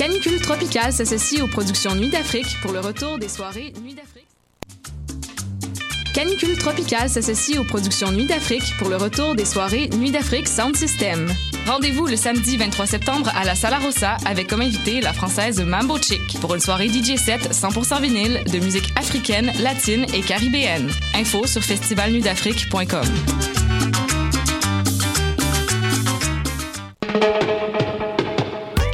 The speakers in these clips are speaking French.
Canicule Tropicale s'associe aux productions Nuit d'Afrique pour le retour des soirées Nuit d'Afrique. Canicule Tropicale s'associe aux productions Nuit d'Afrique pour le retour des soirées Nuit d'Afrique Sound System. Rendez-vous le samedi 23 septembre à la Sala Rossa avec comme invité la française Mambo Chick pour une soirée DJ set 100% vinyle de musique africaine, latine et caribéenne. Info sur festivalnuitdafrique.com.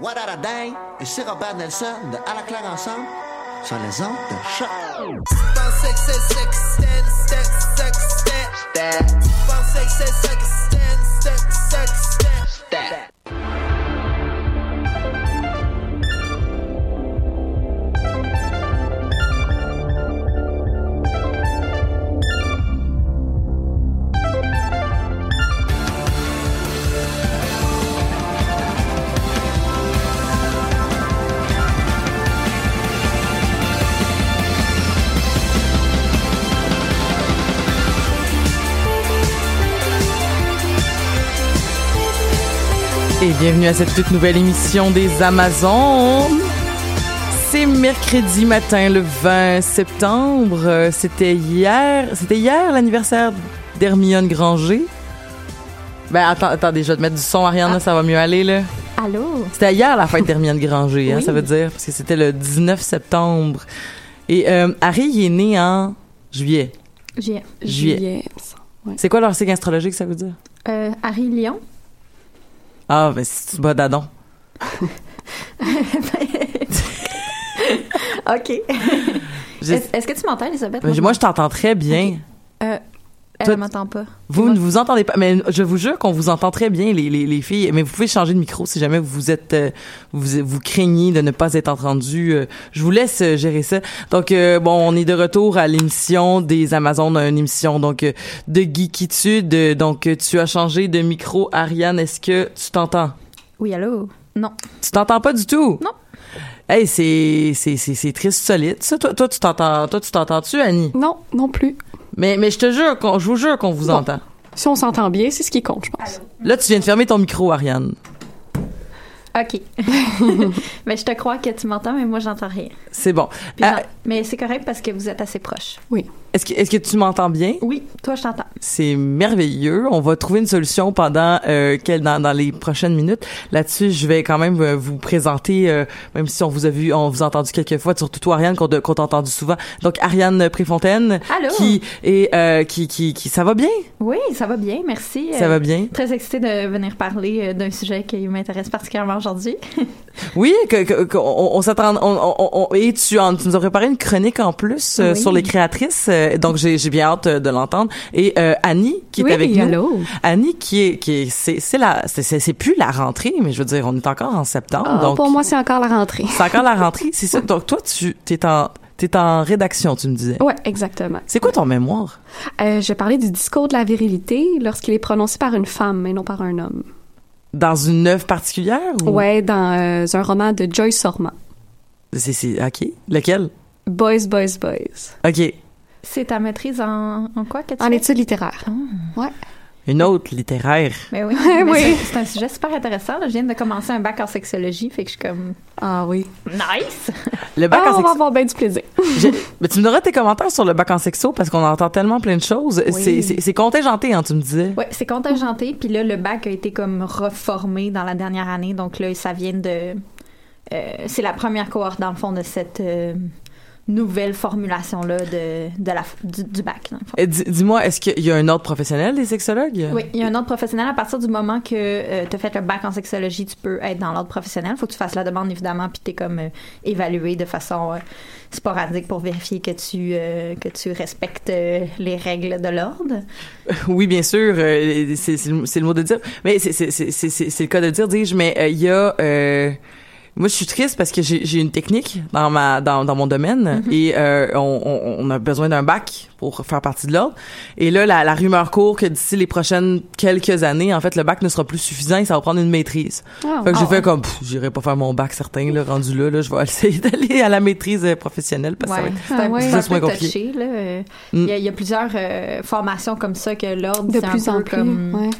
What a Day et c'est Robert Nelson de À la ensemble sur les ondes de choc. Et bienvenue à cette toute nouvelle émission des Amazones. C'est mercredi matin, le 20 septembre. Euh, C'était hier, c'était hier l'anniversaire d'Hermione Granger. Ben attends, attendez, je vais te mettre du son, Ariane, là, ça va mieux aller là. Allô? C'était hier la fête d'Hermione Granger, hein, ça veut dire, parce que c'était le 19 septembre. Et euh, Harry, il est né en juillet. J'ai Juillet. C'est quoi leur signe astrologique, ça veut dire? euh, Harry Lyon. Ah, ben c'est pas d'Adon. OK. Est-ce que tu m'entends, Elisabeth? Ben, moi, je t'entends très bien. Euh, elle m'entend pas. Vous ne vous entendez pas, mais je vous jure qu'on vous entend très bien, les, les, les filles. Mais vous pouvez changer de micro si jamais vous êtes, euh, vous, vous craignez de ne pas être entendu. euh, je vous laisse euh, gérer ça. Donc, bon, on est de retour à l'émission des Amazones, une émission donc de geekitude. Donc, tu as changé de micro, Ariane. Est-ce que tu t'entends? Oui, allô? Non. Tu t'entends pas du tout? Non. Hey, c'est c'est c'est c'est triste solide. Ça, toi, toi tu t'entends, toi tu t'entends-tu, Annie? Non, non plus. Mais mais je te jure, qu'on- je vous jure qu'on vous Bon. entend. Si on s'entend bien, c'est ce qui compte, je pense. Là, tu viens de fermer ton micro, Ariane. OK. mais je te crois que tu m'entends, mais moi, j'entends rien. C'est bon. Puis j'en- mais c'est correct parce que vous êtes assez proches. Oui. Est-ce que, est-ce que tu m'entends bien? Oui, toi, je t'entends. C'est merveilleux. On va trouver une solution pendant euh, dans, dans les prochaines minutes. Là-dessus, je vais quand même euh, vous présenter, euh, même si on vous a vu, on vous a entendu quelques fois, surtout toi, Ariane, qu'on, qu'on t'a entendu souvent. Donc, Ariane Préfontaine, Allô? qui est, euh, qui, qui, qui, ça va bien? Oui, ça va bien, merci. Ça va bien? Très excitée de venir parler d'un sujet qui m'intéresse particulièrement aujourd'hui. Oui, que, on, on s'attend, on, on, on- et tu, en, tu nous as préparé une chronique en plus Oui. sur les créatrices, euh, donc j'ai, bien hâte de l'entendre. Et euh, Annie qui Oui, est avec nous. allô? Annie qui est, qui est, c'est, c'est la, c'est, plus la rentrée, mais je veux dire, on est encore en septembre, Ah, donc pour moi, c'est encore la rentrée. c'est encore la rentrée, c'est ça. Donc toi, tu, t'es en, t'es en rédaction, tu me disais. Ouais, exactement. C'est quoi ton mémoire? Euh, je parlais du discours de la virilité lorsqu'il est prononcé par une femme et non par un homme. Dans une œuvre particulière ou? Ouais, dans euh, un roman de Joyce. C'est, c'est, ok. Lequel? Boys, Boys, Boys. Ok. C'est ta maîtrise en, en quoi que tu En fais? études littéraires. Ah. Ouais. Une autre littéraire. Mais oui, Oui. mais c'est- c'est un sujet super intéressant. là. Je viens de commencer un bac en sexologie, fait que je suis comme Ah oui. nice. Le bac Ah, en on va sexo. avoir bien du plaisir. Mais tu me donneras tes commentaires sur le bac en sexo parce qu'on entend tellement plein de choses. Oui. C'est- contingenté, hein, tu me disais. Ouais, c'est contingenté. Puis là, le bac a été comme reformé dans la dernière année. Donc là, ça vient de. euh, c'est la première cohorte, dans le fond, de cette euh, nouvelle formulation-là de, de la, du, du bac. dans le fond. Et dis- Dis-moi, est-ce qu'il y a un ordre professionnel des sexologues? Oui, il y a un ordre professionnel. À partir du moment que tu as fait le bac en sexologie, tu peux être dans l'ordre professionnel. faut que tu fasses la demande, évidemment, puis tu es comme euh, évalué de façon euh, sporadique pour vérifier que tu, euh, que tu respectes euh, les règles de l'ordre. Oui, bien sûr, euh, c'est le, mot de dire. Mais c'est c'est- c'est- c'est- c'est- c'est le cas de dire, dis-je, mais euh, il y a... moi, je suis triste parce que j'ai j'ai une technique dans ma dans, dans mon domaine et euh, on, on, on a besoin d'un bac pour faire partie de l'ordre. Et là, la, la rumeur court que d'ici les prochaines quelques années, en fait, le bac ne sera plus suffisant et ça va prendre une maîtrise. Ah, Fait que j'ai Ah, fait comme, pff, j'irai pas faire mon bac certain, là, rendu là, là, je vais essayer d'aller à la maîtrise euh, professionnelle parce que ça va Ouais, être- c'est un, Ah ouais. c'est Juste un moins compliqué. touché. là. Mm. Il y, a- il y a plusieurs euh, formations comme ça que l'ordre, De plus peu en plus. comme ouais.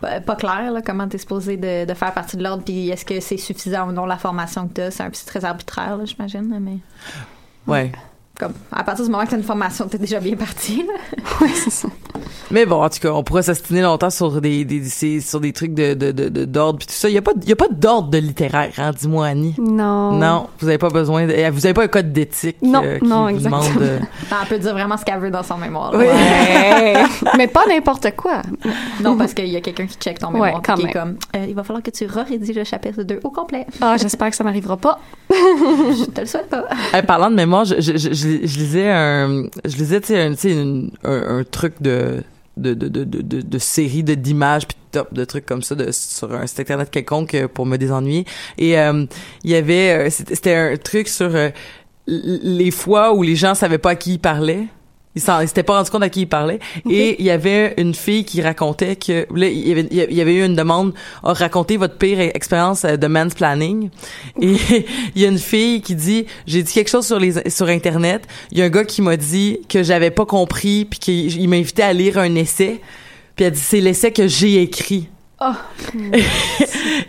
Pas, clair là, comment tu es supposé de, de faire partie de l'ordre, puis est-ce que c'est suffisant ou non la formation que tu as. C'est un peu très arbitraire, j'imagine. Mais Ouais. Comme, à partir du moment que tu as une formation, tu es déjà bien parti. là. Ouais, c'est ça. Mais bon, en tout cas, on pourrait s'astiner longtemps sur des, des, sur des trucs de, de, de, de- d'ordre puis tout ça. Il y a pas, il y a pas d'ordre de littéraire, hein, dis-moi, Annie. Non. Non, vous avez pas besoin de, eh, vous avez pas un code d'éthique Non, euh, qui non, vous exactement. demande euh, Ben, elle peut dire vraiment ce qu'elle veut dans son mémoire. là. Oui. Ouais. Mais pas n'importe quoi. Non, parce qu'il y a quelqu'un qui check ton Ouais, mémoire, quand est comme, euh, il va falloir que tu rédiges le chapitre 2 au complet. Ah, j'espère que ça m'arrivera pas. Je te le souhaite pas. Hey, parlant de mémoire, je, je, je, je, lisais un, je lisais, tu sais, un, truc de, de, de, de, de, de, de d'images puis top, de trucs comme ça de, sur un site internet quelconque euh, pour me désennuyer. Et, euh, il y avait, euh, c'était un truc sur les fois où les gens savaient pas à qui ils parlaient. Ils s'en- ils s'étaient pas rendu compte à qui ils parlaient. Et il y avait une fille qui racontait que, là, il y avait, il y avait eu une demande, à raconter votre pire expérience euh, de mansplaining. Et il y a une fille qui dit, j'ai dit quelque chose sur les, sur Internet. Il y a un gars qui m'a dit que j'avais pas compris puis qu'il il m'a invité à lire un essai. Puis elle dit, c'est l'essai que j'ai écrit. Oh.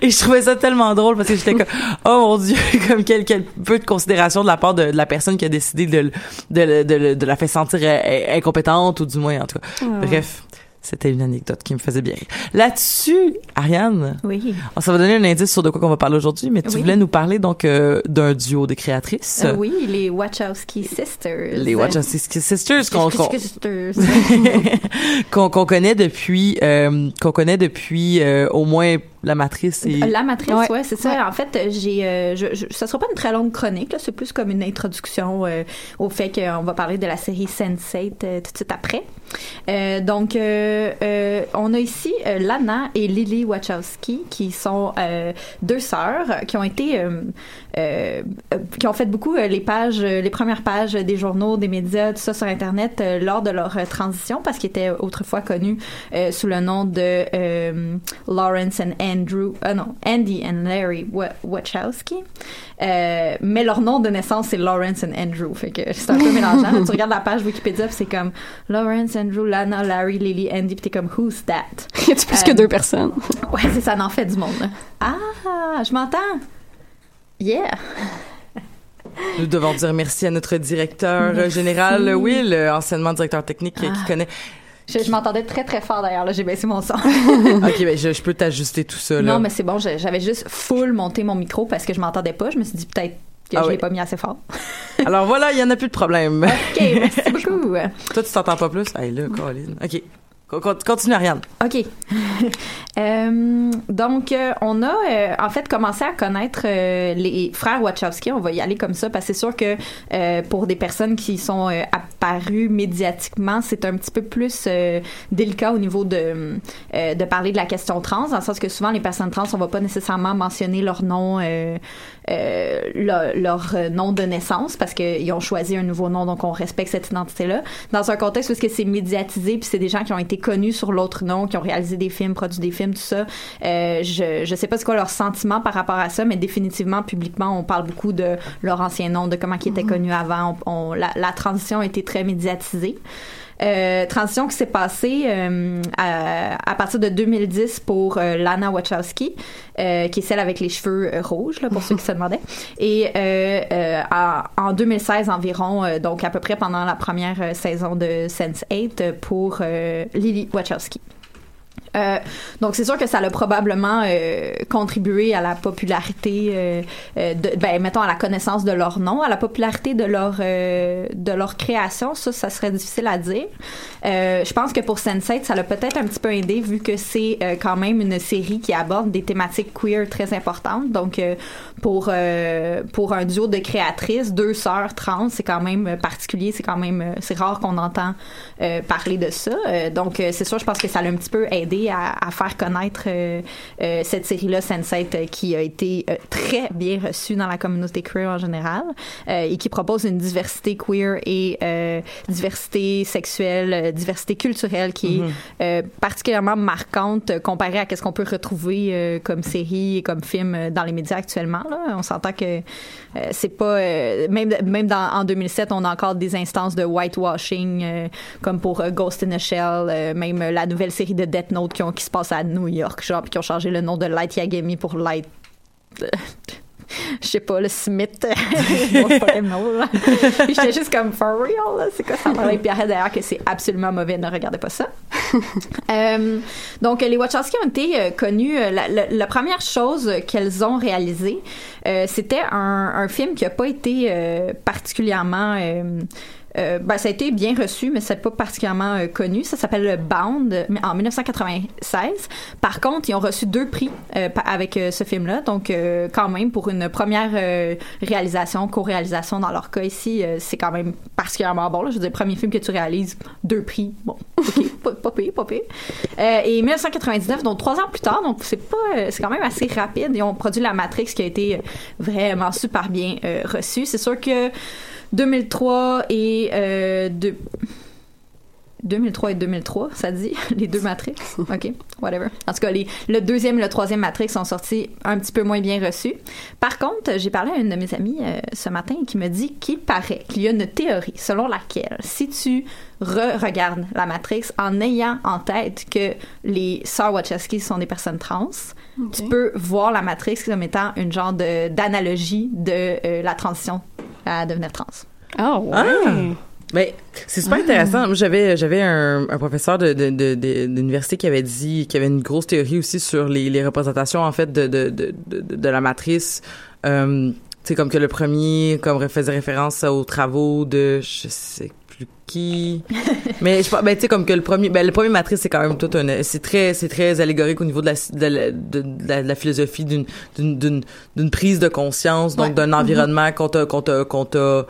Et je trouvais ça tellement drôle parce que j'étais comme oh mon dieu comme quel, quel peu de considération de la part de, de la personne qui a décidé de de, de, de la faire sentir euh, incompétente ou du moins en tout cas. Bref, c'était une anecdote qui me faisait bien. Là-dessus, Ariane, Oui. on ça va donner un indice sur de quoi qu'on va parler aujourd'hui, mais tu Oui. voulais nous parler donc euh, d'un duo de créatrices. Euh, oui, les Wachowski Sisters. Les Wachowski Sisters qu'on connaît depuis euh, qu'on connaît depuis euh, au moins la matrice et La matrice, Ouais. ouais, c'est ça. En fait, j'ai, euh, je, je, ça sera pas une très longue chronique, là. C'est plus comme une introduction euh, au fait qu'on va parler de la série Sense8 euh, tout de suite après. Euh, donc, euh, euh, on a ici euh, Lana et Lily Wachowski, qui sont euh, deux sœurs qui ont été, euh, euh, euh, qui ont fait beaucoup euh, les pages, les premières pages des journaux, des médias, tout ça sur Internet euh, lors de leur euh, transition, parce qu'ils étaient autrefois connus euh, sous le nom de euh, Lawrence and Andrew, euh, non, Andy and Larry Wa- Wachowski. Euh, mais leur nom de naissance c'est Lawrence and Andrew, fait que c'est un peu mélangeant. tu regardes la page Wikipédia, c'est comme Lawrence, Andrew, Lana, Larry, Lily, Andy, puis t'es comme Who's that? Y a-tu plus Euh, que deux personnes? Ouais, c'est ça, en fait du monde. là. Ah, je m'entends. Yeah. Nous devons dire merci à notre directeur euh, général Will, euh, anciennement directeur technique euh, qui Ah. connaît. Je, je m'entendais très très fort d'ailleurs, là, j'ai baissé mon son. ok, ben je, je peux t'ajuster tout ça là. non, mais c'est bon, j'avais juste full monté mon micro parce que je m'entendais pas. Je me suis dit peut-être que Ah je oui. l'ai pas mis assez fort. Alors voilà, il y en a plus de problème. Ok, merci beaucoup. Toi, tu t'entends pas plus? Hey là, Colin. Ok, Con- con- continue Ariane. OK. Euh, donc, euh, on a euh, en fait commencé à connaître euh, les frères Wachowski. On va y aller comme ça parce que c'est sûr que euh, pour des personnes qui sont euh, apparues médiatiquement, c'est un petit peu plus délicat au niveau de, de parler de la question trans, dans le sens que souvent les personnes trans, on va pas nécessairement mentionner leur nom, leur, leur, nom de naissance parce qu'ils ont choisi un nouveau nom, donc on respecte cette identité-là. Dans un contexte où c'est médiatisé, puis c'est des gens qui ont été connus sur l'autre nom, qui ont réalisé des films, produit des films, tout ça. Euh, je je sais pas c'est quoi leur sentiment par rapport à ça, mais définitivement publiquement, on parle beaucoup de leur ancien nom, de comment ils étaient connus avant. On, on- la, la transition a été très médiatisée. Euh, transition qui s'est passée euh, à, à partir de 2010 pour euh, Lana Wachowski, qui est celle avec les cheveux rouges, là, pour ceux qui se demandaient. Et en, en 2016 environ, donc à peu près pendant la première saison de Sense8 euh, pour Lily Wachowski. Euh, donc c'est sûr que ça a probablement euh, contribué à la popularité euh, ben mettons à la connaissance de leur nom, à la popularité de leur de leur création, ça ça serait difficile à dire. Je pense que pour Sense8, ça l'a peut-être un petit peu aidé vu que c'est quand même une série qui aborde des thématiques queer très importantes. Donc pour pour un duo de créatrices, deux sœurs trans, c'est quand même particulier, c'est quand même c'est rare qu'on entend parler de ça. Donc c'est sûr, je pense que ça l'a un petit peu aidé à, à faire connaître euh, euh, cette série-là, Sense8, euh, qui a été très bien reçue dans la communauté queer en général et qui propose une diversité queer et diversité sexuelle, diversité culturelle qui est euh, particulièrement marquante comparée à ce qu'on peut retrouver comme série et comme film dans les médias actuellement. Là. On s'entend que c'est pas même même dans, en 2007 on a encore des instances de whitewashing comme pour Ghost in a Shell même la nouvelle série de Death Note qui, ont, qui se passe à New York genre puis qui ont changé le nom de Light Yagami pour Light euh, je sais pas, le Smith. J'étais juste comme, for real, c'est quoi ça? Et puis arrête d'ailleurs que c'est absolument mauvais, ne regardez pas ça. Euh, donc, les Wachowski ont été euh, connus. la, la- la première chose qu'elles ont réalisée, euh, c'était un, un film qui a pas été particulièrement. Euh, ben, ça a été bien reçu, mais c'est pas particulièrement euh, connu. Ça s'appelle Bound mais en 1996. Par contre, ils ont reçu deux prix euh, avec ce film-là. Donc, quand même, pour une première réalisation, co-réalisation dans leur cas ici, c'est quand même particulièrement bon. Je veux dire, premier film que tu réalises, deux prix. Bon, ok, pas, pire, pas pire. Et 1999, donc trois ans plus tard, donc c'est pas, c'est quand même assez rapide. Ils ont produit La Matrix qui a été vraiment super bien reçu. C'est sûr que 2003 et euh, deux- 2003 et 2003, ça dit, les deux Matrix. OK, whatever. En tout cas, les, le deuxième et le troisième Matrix sont sortis un petit peu moins bien reçus. Par contre, j'ai parlé à une de mes amies euh, ce matin qui me dit qu'il paraît qu'il y a une théorie selon laquelle si tu re-regardes la Matrix en ayant en tête que les sœurs Wachowski sont des personnes trans, tu peux voir la Matrix comme étant une genre de- d'analogie de, euh, la transition à devenir trans. Oh, ouais. Ah! Mais c'est super intéressant. Moi, j'avais j'avais un, un professeur de de- de- de- d'université qui avait dit qu'il y avait une grosse théorie aussi sur les, les représentations en fait de de de, de, de la matrice. Euh, tu sais comme que le premier comme faisait référence aux travaux de je sais plus qui? Mais je ben tu sais comme que le premier ben le premier matrice c'est quand même tout un c'est très c'est très allégorique au niveau de la de la, de, de la, philosophie d'une d'une d'une prise de conscience donc Ouais. d'un environnement qu'on t'a qu'on t'a qu'on t'a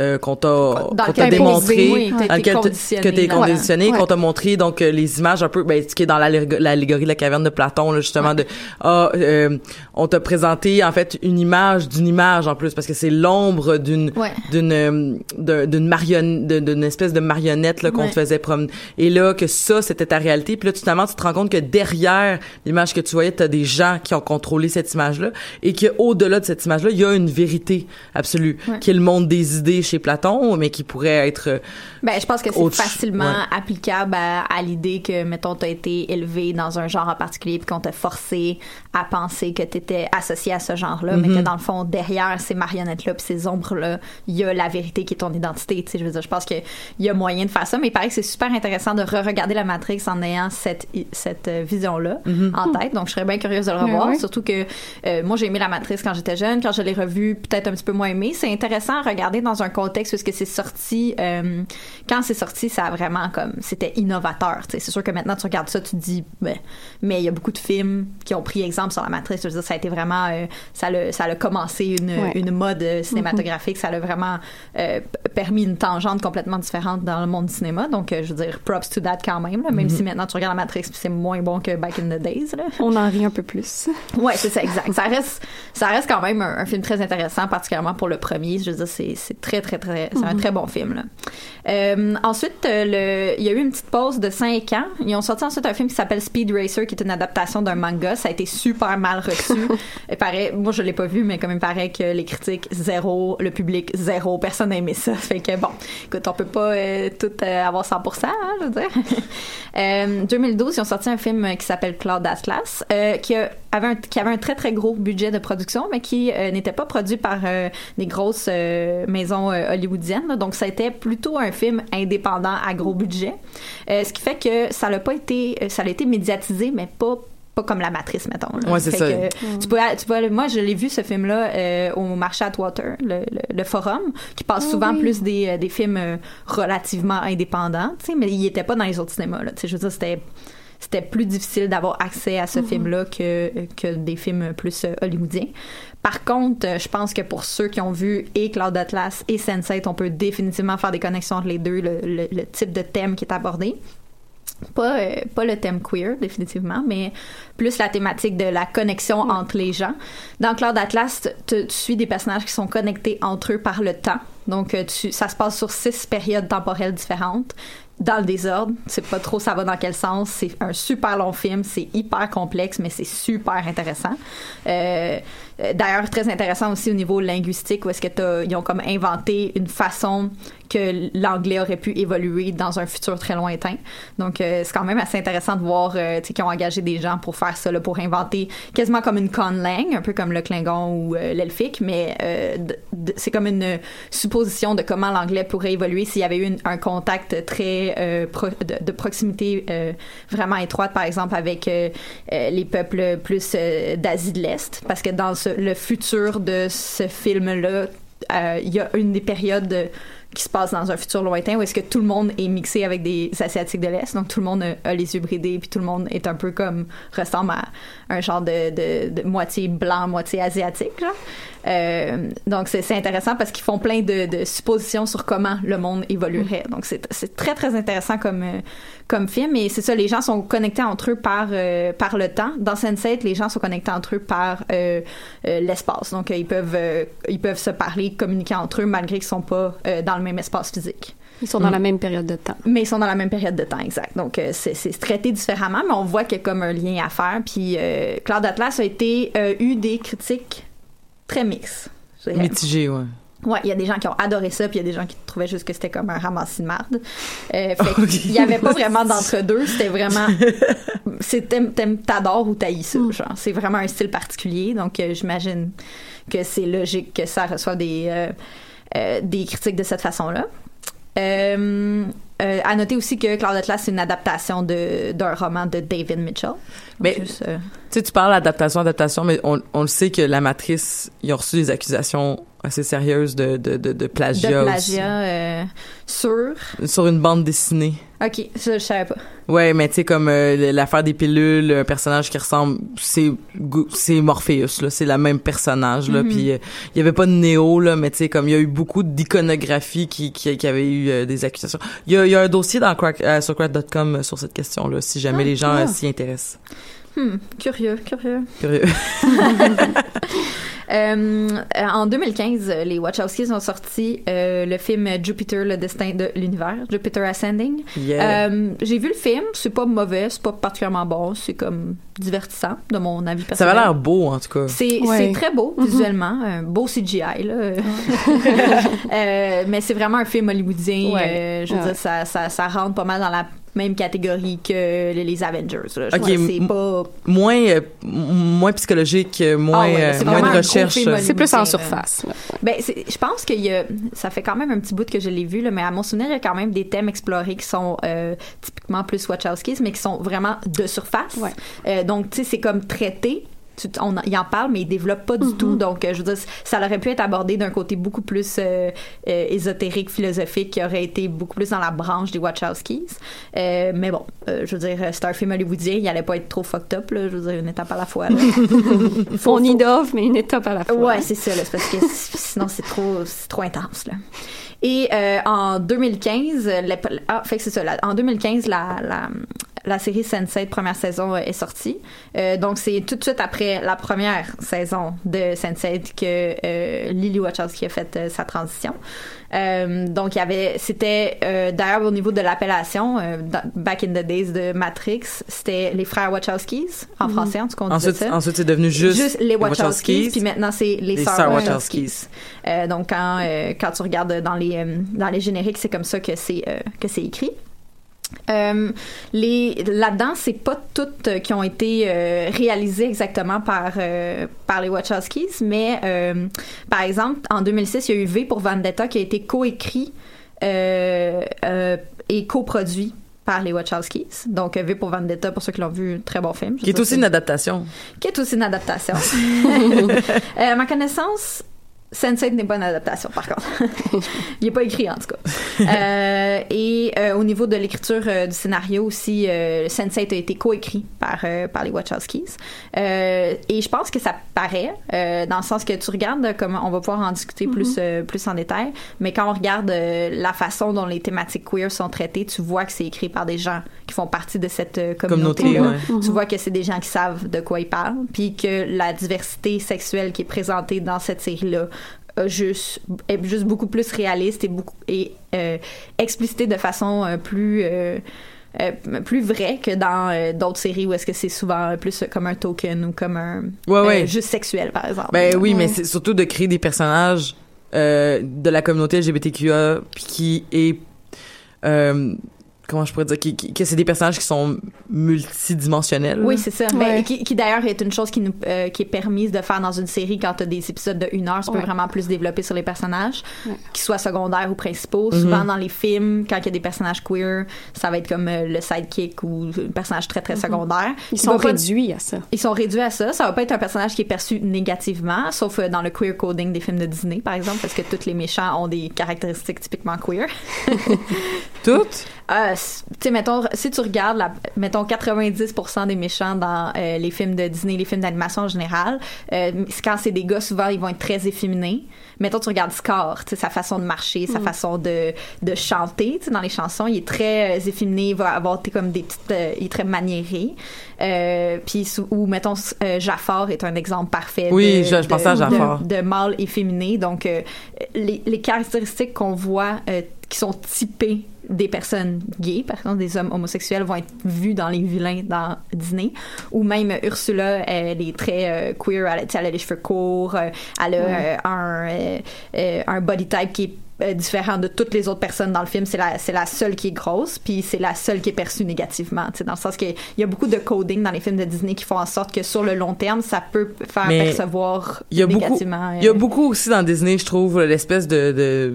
euh, qu'on t'a qu'on t'a démontré oui, dans lequel conditionné, que t'es conditionné qu'on t'a montré donc euh, les images un peu ben ce qui est dans l'allég- l'allégorie de la caverne de Platon là justement de ah euh, on t'a présenté en fait une image d'une image en plus parce que c'est l'ombre d'une Ouais. d'une euh, d'un- d'une marionnette d'une espèce de marionnette là qu'on Ouais. te faisait promener. Et là que ça c'était ta réalité puis là finalement tu te rends compte que derrière l'image que tu voyais t'as des gens qui ont contrôlé cette image là et que au-delà de cette image là il y a une vérité absolue qui est le monde des idées chez Platon mais qui pourrait être euh, Ben, je pense que c'est facilement ouais. applicable à, à l'idée que, mettons, t'as été élevé dans un genre en particulier puis qu'on t'a forcé à penser que t'étais associé à ce genre-là, mais que Mhm. dans le fond, derrière ces marionnettes-là puis ces ombres-là, il y a la vérité qui est ton identité, tu sais, je veux dire, je pense qu'il y a moyen de faire ça, mais il paraît que c'est super intéressant de re-regarder la Matrix en ayant cette, cette euh, vision-là en tête, donc je serais bien curieuse de le revoir, surtout que euh, moi, j'ai aimé la Matrix quand j'étais jeune, quand je l'ai revue, peut-être un petit peu moins aimé, c'est intéressant à regarder dans un contexte est-ce que c'est sorti, euh, quand c'est sorti, ça a vraiment comme, c'était innovateur. C'est sûr que maintenant, tu regardes ça, tu te dis, ben, mais il y a beaucoup de films qui ont pris exemple sur la matrice. Je veux dire, ça a été vraiment, euh, ça l'a, ça a commencé une, Ouais. une mode euh, cinématographique. Ça a vraiment euh, permis une tangente complètement différente dans le monde du cinéma. Donc, je veux dire, props to that quand même. là, même si maintenant tu regardes la matrice, c'est moins bon que back in the days. Là. On en rit un peu plus. Ouais, c'est ça, exact. Ça reste, ça reste quand même un, un film très intéressant, particulièrement pour le premier. Je veux dire, c'est, c'est très, très, très, c'est un très bon film, là. Euh, ensuite, euh, le, il y a eu une petite pause de 5 ans. Ils ont sorti ensuite un film qui s'appelle Speed Racer, qui est une adaptation d'un manga. Ça a été super mal reçu. il paraît, moi, je l'ai pas vu, mais comme il paraît que les critiques, zéro, le public, zéro, personne n'a aimé ça. Fait que bon, écoute, on peut pas euh, tout euh, avoir 100%, hein, je veux dire. Euh, 2012, ils ont sorti un film qui s'appelle Cloud Atlas, qui, a- avait un, qui avait un très très gros budget de production, mais qui euh, n'était pas produit par euh, des grosses euh, maisons euh, hollywoodiennes. là. Donc ça a été plutôt un film indépendant à gros budget, Euh, ce qui fait que ça n'a pas été, euh, ça a été médiatisé, mais pas pas comme la matrice mettons là. Ouais, c'est ça. que, tu peux, tu peux aller- moi je l'ai vu ce film là au marché Atwater le, le, le forum qui passe Ah souvent oui. plus des, des films euh, relativement indépendants tu sais mais il était pas dans les autres cinémas là tu sais je veux dire c'était c'était plus difficile d'avoir accès à ce film-là que, que des films plus euh, hollywoodiens. Par contre, euh, je pense que pour ceux qui ont vu et Cloud Atlas et Sense8, on peut définitivement faire des connexions entre les deux, le, le- le type de thème qui est abordé. Pas, euh, pas le thème queer, définitivement, mais plus la thématique de la connexion entre les gens. Dans Cloud Atlas, tu, tu suis des personnages qui sont connectés entre eux par le temps. Donc, euh, tu, ça se passe sur six périodes temporelles différentes, dans le désordre. C'est pas trop ça va dans quel sens. C'est un super long film, c'est hyper complexe, mais c'est super intéressant. Euh, D'ailleurs, très intéressant aussi au niveau linguistique, où est-ce que ils ont comme inventé une façon que l'anglais aurait pu évoluer dans un futur très lointain. Donc, euh, c'est quand même assez intéressant de voir, euh, qu'ils ont engagé des gens pour faire ça, là, pour inventer quasiment comme une conlang, un peu comme le Klingon ou euh, l'elfique, mais euh, c'est comme une supposition de comment l'anglais pourrait évoluer s'il y avait eu un contact très euh, pro- de, de proximité euh, vraiment étroite, par exemple, avec euh, euh, les peuples plus euh, d'Asie de l'Est, parce que dans le futur de ce film-là, euh, il y a une des périodes de- qui se passe dans un futur lointain où est-ce que tout le monde est mixé avec des asiatiques de l'est. Donc tout le monde a, les yeux bridés puis tout le monde est un peu comme ressemble à un genre de, de, moitié blanc moitié asiatique. Euh, donc c'est intéressant parce qu'ils font plein de, de suppositions sur comment le monde évoluerait. Donc c'est très très intéressant comme euh, comme film. Et c'est ça les gens sont connectés entre eux par euh, par le temps. Dans Sense8 les gens sont connectés entre eux par l'espace. Donc ils peuvent ils peuvent se parler communiquer entre eux malgré qu'ils sont pas dans le même espace physique Ils sont dans la même période de temps. mais ils sont dans la même période de temps exact donc euh, c'est c'est traité différemment mais on voit qu'il y a comme un lien à faire puis euh, Cloud Atlas a été euh, eu des critiques très mixtes je dirais. Mitigé, ouais. Ouais, il y a des gens qui ont adoré ça, puis il y a des gens qui trouvaient juste que c'était comme un ramassis de marde. Euh, fait Ok. qu'il y avait pas vraiment d'entre-deux, c'était vraiment... C'est t'aimes, t'aimes, t'adores ou t'haïs ça, genre. C'est vraiment un style particulier, donc euh, j'imagine que c'est logique que ça reçoive des, euh, euh, des critiques de cette façon-là. Euh, euh, à noter aussi que Cloud Atlas, c'est une adaptation d'un roman de David Mitchell. Mais- juste, euh, tu parles d'adaptation, adaptation, mais on, on le sait que la matrice, ils ont reçu des accusations assez sérieuses de, de, de, de de plagiat, plagiat euh, sur... sur une bande dessinée. OK, ça, je savais pas. Ouais, mais tu sais, comme euh, l'affaire des pilules, un personnage qui ressemble, c'est c'est Morpheus, là, c'est le même personnage, là, Mhm. puis euh, il y avait pas de Néo, là, mais tu sais, comme il y a eu beaucoup d'iconographie qui, qui, qui avait eu euh, des accusations. Il y a, il y a un dossier dans crack, euh, sur crack.com sur cette question-là, si jamais Ah, les gens euh, s'y intéressent. Hmm, curieux, curieux. Curieux. Euh, en 2015, les Wachowskis ont sorti euh, le film Jupiter, le destin de l'univers, Jupiter Ascending. Yeah. Euh, J'ai vu le film, c'est pas mauvais, c'est pas particulièrement bon, c'est comme divertissant de mon avis Ça personnel. avait l'air beau, en tout cas. C'est Ouais. c'est très beau visuellement, un beau CGI là. Euh, mais c'est vraiment un film hollywoodien. Ouais. euh, je veux Ouais. dire, ça, ça, ça rentre pas mal dans la même catégorie que les, Avengers. Là. Je Ok, trouve que c'est pas. Moins, euh, moins psychologique, moins, Ah euh, moins de recherche. C'est plus en surface. Ben, je pense y a, ça fait quand même un petit bout que je l'ai vu, là, mais à mon souvenir, il y a quand même des thèmes explorés qui sont euh, typiquement plus Wachowskis, mais qui sont vraiment de surface. Donc, tu sais, c'est comme traité. Tu- on, il en parle, mais il développe pas du tout. Donc, euh, je veux dire, ça aurait pu être abordé d'un côté beaucoup plus euh, euh, ésotérique, philosophique, qui aurait été beaucoup plus dans la branche des Wachowskis. Euh, mais bon, je veux dire, c'est un film hollywoodien, il allait pas être trop fucked up, là, je veux dire, une étape à la fois. Faut- On innove, mais une étape à la fois. Ouais, c'est ça, c'est parce que sinon c'est trop, c'est trop intense, là. Et en 2015, la- ah, fait que c'est ça, en 2015, la, la la série Sense8 première saison euh, est sortie. Euh, donc c'est tout de suite après la première saison de Sense8 que euh, Lily Wachowski a fait euh, sa transition. Euh, donc il y avait, c'était euh, d'ailleurs au niveau de l'appellation, euh, back in the days de Matrix, c'était les frères Wachowskis en français, en tout cas on Ensuite, ça. ensuite c'est devenu juste, les Wachowskis, puis maintenant c'est les, Les sœurs Wachowskis. Wachowskis. Euh, donc quand euh, quand tu regardes dans les euh, dans les génériques, c'est comme ça que c'est euh, que c'est écrit. Euh, les là-dedans, c'est pas toutes euh, qui ont été euh, réalisées exactement par par les Wachowskis, mais par exemple, en 2006, il y a eu V pour Vendetta qui a été coécrit et coproduit par les Wachowskis. Donc, V pour Vendetta, pour ceux qui l'ont vu, très bon film. Qui est aussi une adaptation. qui est aussi une adaptation. à ma connaissance, Sense8 n'est pas une adaptation, par contre. Il n'est pas écrit, en tout cas. Euh, et euh, au niveau de l'écriture euh, du scénario aussi, euh, Sense8 a été coécrit par, par les Wachowskis. Et je pense que ça paraît, dans le sens que tu regardes, comme on va pouvoir en discuter plus, euh, plus en détail, mais quand on regarde la façon dont les thématiques queer sont traitées, tu vois que c'est écrit par des gens qui font partie de cette communauté. Ouais. Tu vois que c'est des gens qui savent de quoi ils parlent, puis que la diversité sexuelle qui est présentée dans cette série-là juste, est juste beaucoup plus réaliste et, beaucoup, et euh, explicitée de façon euh, plus... euh, plus vraie que dans d'autres séries où est-ce que c'est souvent plus comme un token ou comme un Ouais, euh, ouais. juste sexuel par exemple. Ben oui, mais c'est surtout de créer des personnages de la communauté LGBTQA qui est comment je pourrais dire qui, qui- que c'est des personnages qui sont multidimensionnels. Oui, c'est ça. Ouais. Ben, qui, qui d'ailleurs est une chose qui nous euh, qui est permise de faire dans une série quand tu as des épisodes de une heure, tu peux Ouais. vraiment plus développer sur les personnages, Ouais. qu'ils soient secondaires ou principaux. Mhm. Souvent dans les films, quand il y a des personnages queer, ça va être comme euh, le sidekick ou un personnage très très secondaire. Mhm. Ils sont pas- réduits à ça. Ils sont réduits à ça. Ça va pas être un personnage qui est perçu négativement, sauf euh, dans le queer coding des films de Disney, par exemple, parce que tous les méchants ont des caractéristiques typiquement queer. toutes? Euh, c- tu sais, mettons, si tu regardes, la, mettons, 90% des méchants dans euh, les films de Disney, les films d'animation en général, euh, quand c'est des gars, souvent, ils vont être très efféminés. Mettons, tu regardes Scar, tu sais, sa façon de marcher, sa façon de, de chanter, tu sais, dans les chansons, il est très euh, efféminé, il va avoir sais, comme des petites... euh, il est très maniéré. Euh, puis, ou, mettons, Jafar est un exemple parfait Oui, de, je- je pensais à Jafar. de, de mâle efféminé. Donc, euh, les, les caractéristiques qu'on voit euh, qui sont typées des personnes gays, par exemple des hommes homosexuels, vont être vus dans les vilains dans Disney. Ou même Ursula, elle est très euh, queer, elle, a- elle les cheveux courts, euh, elle a euh, un, euh, un body type qui est différent de toutes les autres personnes dans le film. C'est la, c'est la seule qui est grosse, puis c'est la seule qui est perçue négativement. Dans le sens qu'il y a beaucoup de coding dans les films de Disney qui font en sorte que sur le long terme, ça peut faire Mais percevoir y a négativement. il y a beaucoup aussi dans Disney, je trouve l'espèce de de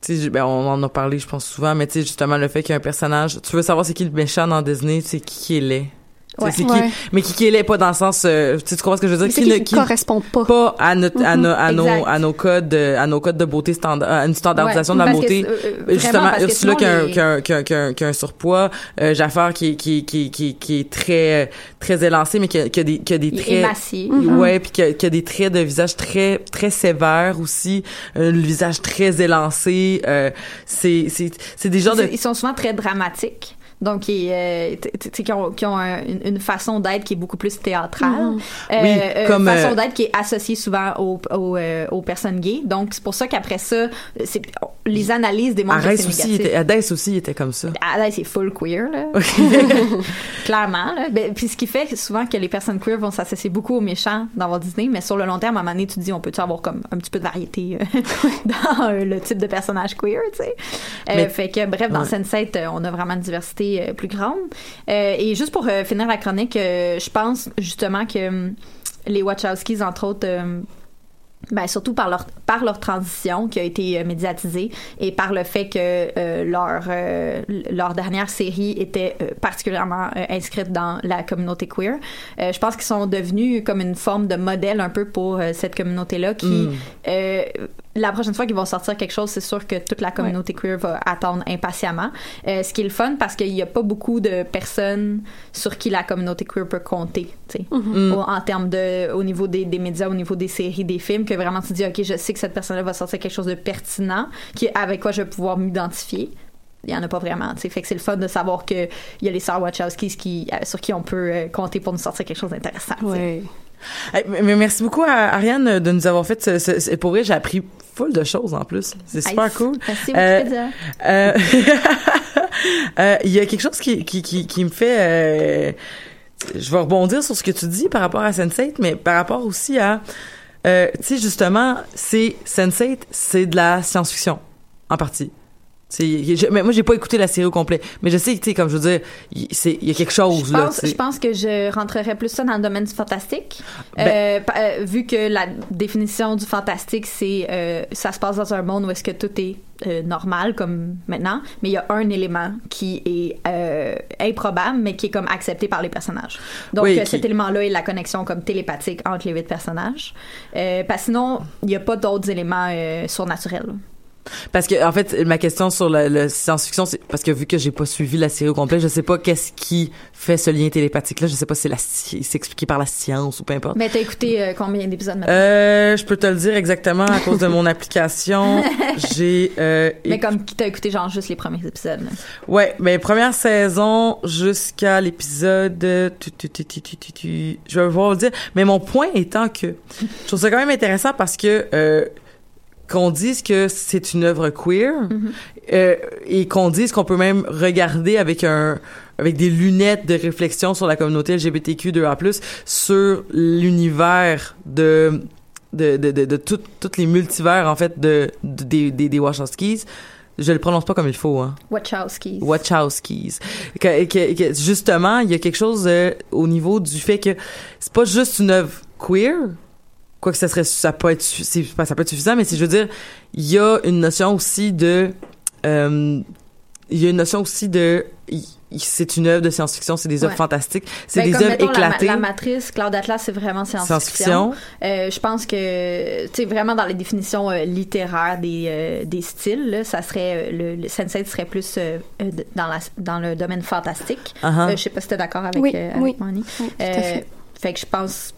tu sais, ben, on en a parlé, je pense souvent, mais tu justement, le fait qu'il y a un personnage, tu veux savoir c'est qui le méchant dans Disney, c'est qui qui est. Ouais. qui, Ouais. mais qui qui est laid, pas dans le sens, euh, tu sais, tu comprends ce que je veux dire? Qui qui, ne- qui correspond pas. pas à notre à, nos à nos à nos codes euh, à nos codes de beauté standard à une standardisation Ouais, de la parce que beauté c'est- euh, euh, justement parce que Ursula qui a un, les- qui a un, qui a- qui a un- qui a un surpoids euh, Jafar qui qui qui qui qui est très très élancé mais qui a, qui a des qui a des traits émacié. ouais puis qui a, qui a des traits de visage très très sévères aussi euh, le visage très élancé euh, c'est c'est c'est des genres de Ils sont souvent très dramatiques. Donc, euh, qui ont, qui ont un- une, une façon d'être qui est beaucoup plus théâtrale. Euh, Oui, euh, comme, Une façon euh, d'être qui est associée souvent aux, aux, euh, aux personnes gays. Donc, c'est pour ça qu'après ça, c'est, les analyses démontrent que Arès c'est aussi était Hadès aussi était comme ça Ah, là, c'est full queer, là. Clairement, là. Ben, puis ce qui fait souvent que les personnes queer vont s'associer beaucoup aux méchants dans Walt Disney, mais sur le long terme, à un moment donné, tu te dis, on peut-tu avoir comme un petit peu de variété euh, dans euh, le type de personnage queer, tu sais? Euh, Mais- fait que, bref, dans Ouais. Sense8, euh, on a vraiment une diversité euh, plus grande. Euh, et juste pour euh, finir la chronique, je pense justement que hum, les Wachowskis, entre autres, euh, ben, surtout par leur par leur transition qui a été euh, médiatisée et par le fait que euh, leur euh, leur dernière série était particulièrement inscrite dans la communauté queer. Je pense qu'ils sont devenus comme une forme de modèle un peu pour cette communauté là qui Mm. La prochaine fois qu'ils vont sortir quelque chose, c'est sûr que toute la communauté queer va attendre impatiemment. Euh, ce qui est le fun parce qu'il n'y a pas beaucoup de personnes sur qui la communauté queer peut compter, tu sais, Mm. au- en termes de, au niveau des, des médias, au niveau des séries, des films, que vraiment tu dis, ok, je sais que cette personne-là va sortir quelque chose de pertinent, qui avec quoi je vais pouvoir m'identifier. il y en a pas vraiment. tu sais. Fait que c'est le fun de savoir que il y a les sœurs Wachowski qui, euh, sur qui on peut euh, compter pour nous sortir quelque chose d'intéressant. Ouais. Hey, mais mais merci beaucoup à Ariane de nous avoir fait ce, ce- ce- pour vrai j'ai appris full de choses en plus c'est super Nice. cool Merci, Euh. Euh, euh, il y a quelque chose qui, qui, qui, qui me fait... euh, je vais rebondir sur ce que tu dis par rapport à Sense8, mais par rapport aussi à... Euh, tu sais, justement, c'est Sense8, c'est de la science-fiction, en partie. Je- mais moi, j'ai pas écouté la série au complet, mais je sais tu sais, comme je veux dire, il y a quelque chose, Je là. pense, je pense que je rentrerais plus ça dans le domaine du fantastique. Ben- Euh, euh, vu que la définition du fantastique, c'est euh, ça se passe dans un monde où est-ce que tout est euh, normal comme maintenant, mais il y a un élément qui est euh, improbable, mais qui est comme accepté par les personnages. Donc Oui, euh, qui- cet élément-là est la connexion comme télépathique entre les huit personnages. Parce que sinon, il n'y a pas d'autres éléments surnaturels. Parce que en fait, ma question sur la, la science-fiction, c'est parce que vu que j'ai pas suivi la série au complet, je sais pas qu'est-ce qui fait ce lien télépathique là. Je sais pas si c'est expliqué par la science ou peu importe. Mais t'as écouté euh, combien d'épisodes maintenant? Euh, je peux te le dire exactement à cause de mon application. J'ai euh, mais éc- comme t'as écouté genre juste les premiers épisodes. là. ouais, mais première saison jusqu'à l'épisode je vais vous le dire, mais mon point étant que je trouve ça quand même intéressant parce que euh, qu'on dise que c'est une œuvre queer euh, et qu'on dise qu'on peut même regarder avec un avec des lunettes de réflexion sur la communauté LGBTQ2A+, sur l'univers de de de de, de tout tous les multivers en fait de, de- des des des Wachowskis. Je le prononce pas comme il faut hein. Wachowskis. Wachowskis. Que, que- que justement, il y a quelque chose euh, au niveau du fait que c'est pas juste une œuvre queer, quoique ça serait ça peut être su- c'est pas ça peut être suffisant, mais si je veux dire, il y a une notion aussi de euh, il y a une notion aussi de c'est une œuvre de science-fiction, c'est des œuvres Ouais. fantastiques, c'est Ben, des œuvres la éclatées. La, matrice, Cloud Atlas, c'est vraiment science-fiction. Euh, je pense que, tu sais, vraiment dans les définitions euh, littéraires des, euh, des styles, là, ça serait, euh, le, le Sense8 serait plus d- dans, la, dans le domaine fantastique. Uh-huh. Euh, je sais pas si t'es d'accord avec, Oui, euh, avec oui. Moni. Oui, tout à Euh, fait. fait que je pense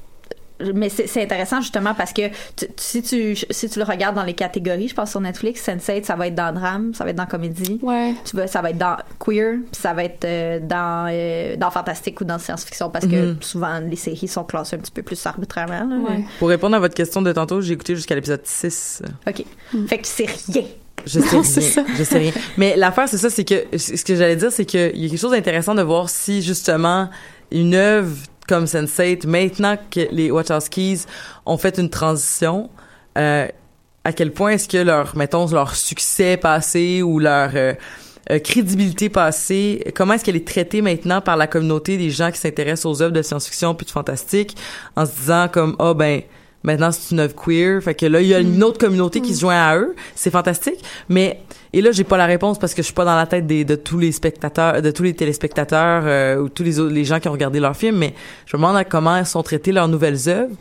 mais c'est c'est intéressant justement parce que tu- tu- si tu si tu le regardes dans les catégories je pense sur Netflix Sense8 ça va être dans drame ça va être dans comédie Ouais. tu vas, ça va être dans queer, puis ça va être euh, dans euh, dans fantastique ou dans science-fiction parce que Mhm. souvent les séries sont classées un petit peu plus arbitrairement. là. Ouais. Pour répondre à votre question de tantôt, j'ai écouté jusqu'à l'épisode 6. Ok. Fait que tu sais rien. Je sais Non, rien. ça. Je sais rien. Mais l'affaire, c'est ça, c'est que ce que j'allais dire, c'est qu'il y a quelque chose d'intéressant de voir si justement une œuvre comme Sense8, maintenant que les Wachowskis ont fait une transition, euh, à quel point est-ce que leur, mettons, leur succès passé ou leur euh, euh, crédibilité passée, comment est-ce qu'elle est traitée maintenant par la communauté des gens qui s'intéressent aux œuvres de science-fiction puis de fantastique, en se disant comme ah ben maintenant c'est une œuvre queer, fait que là il y a une autre communauté qui se joint à eux, c'est fantastique, mais et là j'ai pas la réponse parce que je suis pas dans la tête des, de tous les spectateurs, de tous les téléspectateurs euh, ou tous les autres les gens qui ont regardé leur film, mais je me demande à comment sont traitées leurs nouvelles œuvres.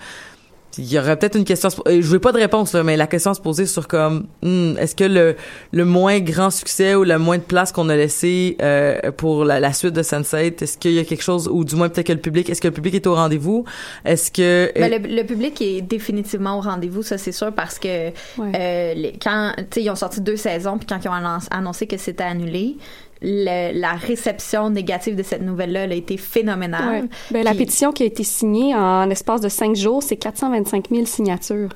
Il y aurait peut-être une question, à se po- euh, je veux pas de réponse là, mais la question à se poser sur comme, hmm, est-ce que le le moins grand succès ou le moins de place qu'on a laissé euh, pour la, la suite de Sunset, est-ce qu'il y a quelque chose ou du moins peut-être que le public, est-ce que le public est au rendez-vous, est-ce que Ben, le, le public est définitivement au rendez-vous, ça c'est sûr, parce que Ouais. euh, les- quand tu sais ils ont sorti deux saisons, puis quand ils ont annoncé que c'était annulé, le- la réception négative de cette nouvelle-là elle a été phénoménale. Ouais. Ben, la Puis- pétition qui a été signée en l'espace de cinq jours, c'est 425 000 signatures.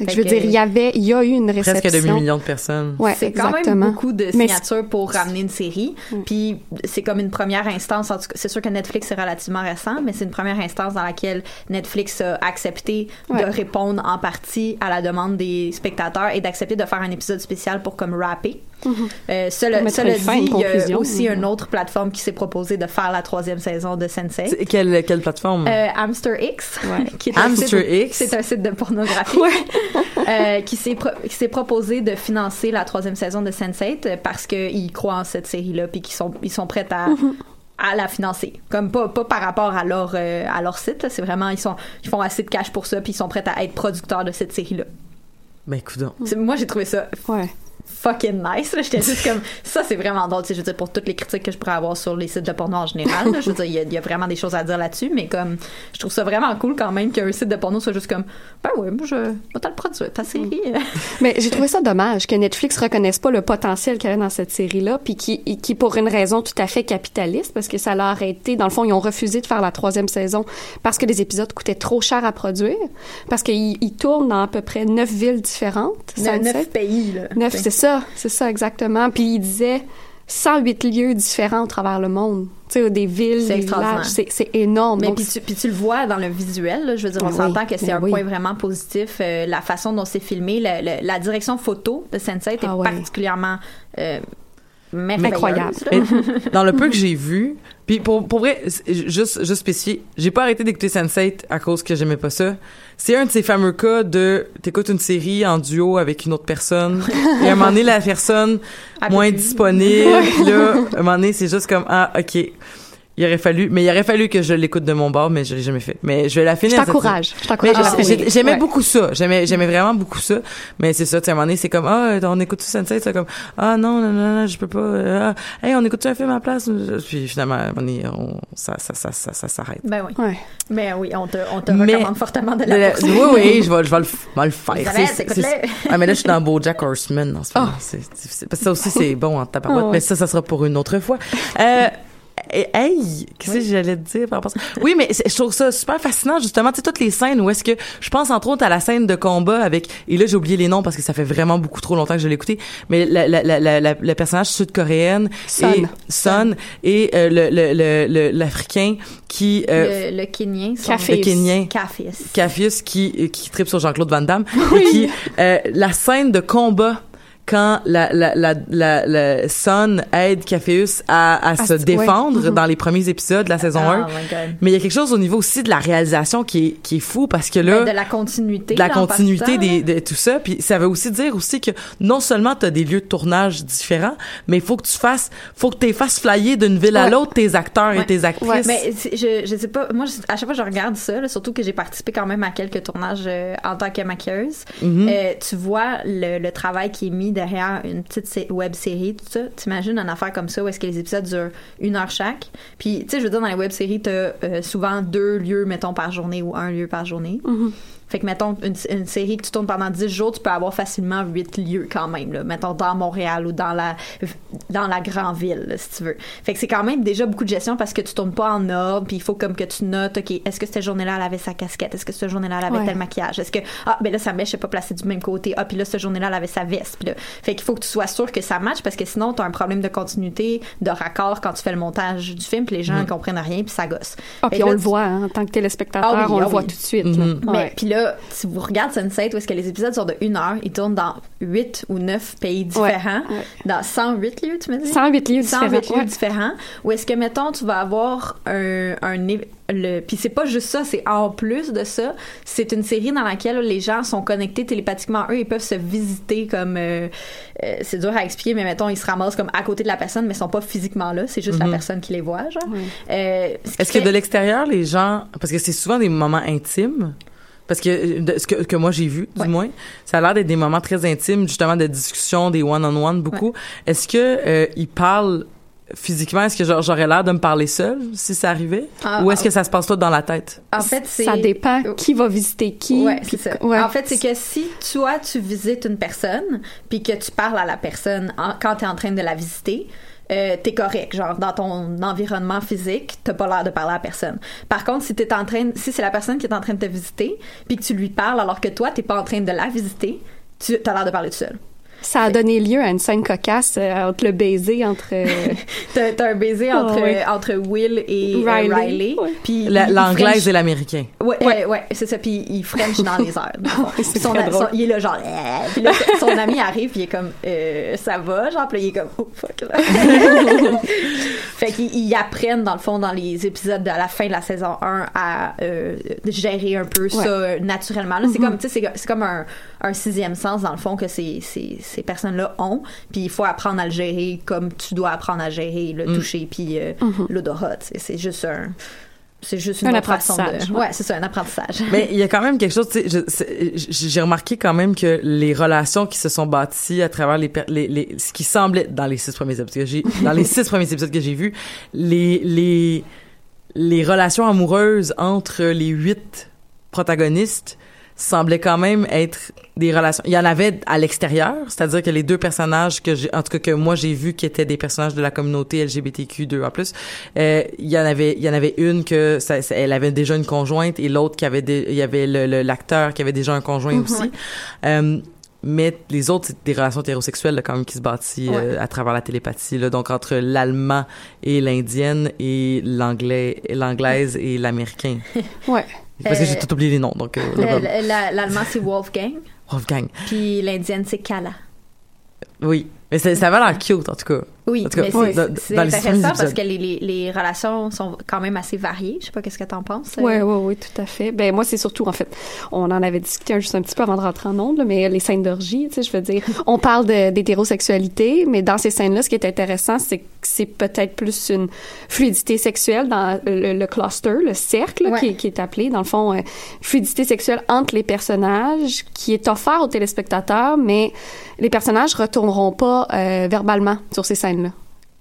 Fait je veux dire, il y avait, il y a eu une réception. presque demi-million de personnes. Ouais, c'est quand même beaucoup de signatures pour ramener une série. Puis c'est comme une première instance. C'est sûr que Netflix est relativement récent, mais c'est une première instance dans laquelle Netflix a accepté Ouais. de répondre en partie à la demande des spectateurs et d'accepter de faire un épisode spécial pour comme rapper. Euh, cela, dit, il y a aussi une autre plaplateforme qui s'est proposée de faire la troisième saison de Sensei. Quelle, quelle plateforme? Euh, Hamster X, Ouais. qui est un Hamster site- X? c'est un site de pornographie, euh, qui s'est pro- proposé de financer la troisième saison de Sense8 euh, parce qu'ils croient en cette série-là puis qu'ils sont ils sont prêts à à la financer comme pas pas par rapport à leur euh, à leur site c'est vraiment ils sont ils font assez de cash pour ça puis ils sont prêts à être producteurs de cette série-là Ben, écoute moi j'ai trouvé ça Ouais. Fucking nice. J'étais juste comme, ça, c'est vraiment drôle. Je veux dire, pour toutes les critiques que je pourrais avoir sur les sites de porno en général, là, je veux dire, il y a- y, a vraiment des choses à dire là-dessus, mais comme, je trouve ça vraiment cool quand même qu'un site de porno soit juste comme, ben ouais, moi, je vais te le produire, ta série. Mais j'ai trouvé ça dommage que Netflix reconnaisse pas le potentiel qu'il y avait dans cette série-là, puis qui, qui, pour une raison tout à fait capitaliste, parce que ça l'a arrêté. Dans le fond, ils ont refusé de faire la troisième saison parce que les épisodes coûtaient trop cher à produire, parce qu'ils ils tournent dans à peu près neuf villes différentes. Neuf Sunset. pays, là. Neuf, c'est ça, c'est ça exactement. Puis il disait 108 lieux différents au travers le monde. Tu sais, des villes, C'est des villages, c'est, énorme. Mais puis tu, puis tu le vois dans le visuel, là, je veux dire, on s'entend que c'est un oui. point vraiment positif. euh, la façon dont c'est filmé, le- le- la direction photo de Sense8 est Ah ouais. particulièrement euh. Incroyable. dans le peu que j'ai vu, puis pour, pour vrai, juste, juste spécifier, j'ai pas arrêté d'écouter Sense8 à cause que j'aimais pas ça. C'est un de ces fameux cas de t'écoutes une série en duo avec une autre personne et à un moment donné la personne Elle moins plus. disponible là à un moment donné c'est juste comme ah ok il aurait fallu mais il aurait fallu que je l'écoute de mon bord mais je l'ai jamais fait mais je vais la je finir cette t'encourage. Je t'encourage. j'aimais Ouais. beaucoup ça. J'aimais, j'aimais vraiment beaucoup ça. Mais c'est ça, tu sais, à un moment donné, c'est comme, ah, on écoute tout Sunset, c'est comme, ah, non, non, non, non, je peux pas, euh, ah, hey, on écoute un film à la place? Puis finalement, à un moment donné, on, ça, ça, ça, ça, ça s'arrête. Ben oui. Ouais. Mais oui, on te, on te Mais- recommande fortement de la oui, oui, je vais, je vais le, je vais le faire. C'est- c'est- ah, mais là, je suis dans BoJack Horseman en ce moment. C'est c'est difficile. Parce que ça aussi, c'est bon en tabarouette. Ah ouais. Mais ça, ça sera pour une autre fois. Euh, Hey, qu'est-ce que j'allais te dire par rapport à ça? Oui, mais je trouve ça super fascinant, justement, tu sais, toutes les scènes où est-ce que, je pense entre autres à la scène de combat avec, et là, j'ai oublié les noms parce que ça fait vraiment beaucoup trop longtemps que je l'ai écouté, mais la, la, la, la, la- le personnage sud-coréenne, Son. et, Son, et euh, le, le, le, le- l'Africain qui, euh, Le, le Kenyan. Café. le Kenyan, Cafis. Cafius qui qui tripe sur Jean-Claude Van Damme et qui euh, la scène de combat quand la la la la, la Son aide Cafeus à, à se se- défendre dans les premiers épisodes de la saison Oh 1 my God. mais il y a quelque chose au niveau aussi de la réalisation qui est qui est fou parce que là Ben, de la continuité. de la là, continuité des, de tout ça puis ça veut aussi dire aussi que non seulement tu as des lieux de tournage différents mais il faut que tu fasses faut que tu fasses flyer d'une ville à l'autre tes acteurs et tes actrices Ouais, mais je, je sais pas, moi, à chaque fois que je regarde ça, là, surtout que j'ai participé quand même à quelques tournages euh, en tant que maquilleuse, Mhm. euh, tu vois le, le travail qui est mis derrière une petite web série, tout ça. T'imagines une affaire comme ça où est-ce que les épisodes durent une heure chaque? Puis, tu sais, je veux dire, dans les web séries, t'as euh, souvent deux lieux, mettons, par journée ou un lieu par journée. Fait que, mettons, une, une série que tu tournes pendant 10 jours, tu peux avoir facilement 8 lieux quand même, là. Mettons, dans Montréal ou dans la, dans la grande ville, là, si tu veux. Fait que c'est quand même déjà beaucoup de gestion parce que tu tournes pas en ordre, puis il faut comme que tu notes, OK, est-ce que cette journée-là, elle avait sa casquette? Est-ce que cette journée-là, elle avait Ouais. tel maquillage? Est-ce que, ah, ben là, sa mèche n'est pas placée du même côté. Ah, puis là, cette journée-là, elle avait sa veste. Puis là, fait qu'il faut que tu sois sûr que ça matche parce que sinon, tu as un problème de continuité, de raccord quand tu fais le montage du film, puis les gens ne comprennent rien, puis ça gosse. Ah, puis on là, le voit, hein, en tant que téléspectateur, Ah oui, on ah le voit oui. tout de suite. là. Mhm. Mais Ouais. puis là, si vous regardez Sunset, où est-ce que les épisodes sont de une heure, ils tournent dans 8 ou 9 pays différents, ouais. dans 108 lieux, tu me dis? 108 lieux 108 différents. lieux ouais. différents. Ou est-ce que, mettons, tu vas avoir un... un le, puis c'est pas juste ça, c'est en plus de ça, c'est une série dans laquelle les gens sont connectés télépathiquement. Eux, ils peuvent se visiter comme... euh, euh, c'est dur à expliquer, mais mettons, ils se ramassent comme à côté de la personne, mais ils sont pas physiquement là. C'est juste la personne qui les voit, genre. Euh, Est-ce que de l'extérieur, les gens, parce que c'est souvent des moments intimes, parce que de- ce que, que moi j'ai vu, du Ouais. moins, ça a l'air d'être des moments très intimes, justement de discussion, des one-on-one beaucoup. Est-ce que euh, ils parlent physiquement? Est-ce que genre, j'aurais l'air de me parler seul si ça arrivait, Ah, ou est-ce ah. que ça se passe tout dans la tête? En fait, c'est... Ça dépend qui va visiter qui. Ouais, c'est ça. ouais. En fait, c'est que si toi, tu visites une personne, puis que tu parles à la personne en- quand tu es en train de la visiter, euh, t'es correct. Genre, dans ton environnement physique, t'as pas l'air de parler à personne. Par contre, si t'es en train, si c'est la personne qui est en train de te visiter, puis que tu lui parles alors que toi, t'es pas en train de la visiter, tu as l'air de parler tout seul. Ça a donné lieu à une scène cocasse euh, entre le baiser entre euh, T'as un baiser entre, Oh, ouais. entre Will et euh, Riley. Riley. Ouais. puis L'anglaise French- et l'américain. Ouais, ouais, ouais, c'est ça. Puis il French dans les airs. Son- très drôle. son- il est là, genre, puis là, son ami arrive, puis il est comme, euh, ça va, genre, puis là, il est comme, oh fuck. là. Fait qu'ils ils apprennent, dans le fond, dans les épisodes de la fin de la saison 1 à euh, gérer un peu ça naturellement. Là, C'est comme, tu sais, c'est- c'est comme un, un sixième sens, dans le fond, que ces, ces, ces personnes-là ont. Puis il faut apprendre à le gérer comme tu dois apprendre à gérer le toucher, puis euh, l'odorat. tu sais. C'est juste un c'est juste une Un apprentissage, de. ouais. C'est ça, un apprentissage. Mais il y a quand même quelque chose, tu sais, j'ai remarqué quand même que les relations qui se sont bâties à travers les, per- les, les ce qui semblait dans les six premiers épisodes que j'ai, dans les six premiers épisodes que j'ai vus, les les les relations amoureuses entre les huit protagonistes semblaient quand même être des relations. Il y en avait à l'extérieur, c'est-à-dire que les deux personnages que j'ai, en tout cas que moi j'ai vu qui étaient des personnages de la communauté LGBTQ2 en plus, euh, il y en avait, il y en avait une que ça, ça- elle avait déjà une conjointe et l'autre qui avait, des, il y avait le- l'acteur qui avait déjà un conjoint aussi. Euh, mais les autres, c'est des relations hétérosexuelles là, quand même qui se bâtissent euh, à travers la télépathie. Là, donc entre l'allemand et l'indienne et l'anglais, l'anglaise et l'américain. Ouais. Parce que Euh, j'ai tout oublié les noms. Donc euh, Euh, la- L'allemand, c'est Wolfgang, Wolfgang. puis l'indienne, c'est Kala. Oui, mais ça, avait l'air cute en tout cas. Oui, mais oui, c'est intéressant parce que les, les, les relations sont quand même assez variées. Je sais pas qu'est-ce que t'en penses. Ouais, ouais, ouais, tout à fait. Ben moi, c'est surtout en fait, on en avait discuté juste un petit peu avant de rentrer en ondes, mais les scènes d'orgie, tu sais, je veux dire, on parle de- d'hétérosexualité, mais dans ces scènes-là, ce qui est intéressant, c'est que c'est peut-être plus une fluidité sexuelle dans le, le cluster, le cercle Ouais. qui, est- qui est appelé, dans le fond, euh, fluidité sexuelle entre les personnages, qui est offert aux téléspectateurs, mais les personnages retourneront pas euh, verbalement sur ces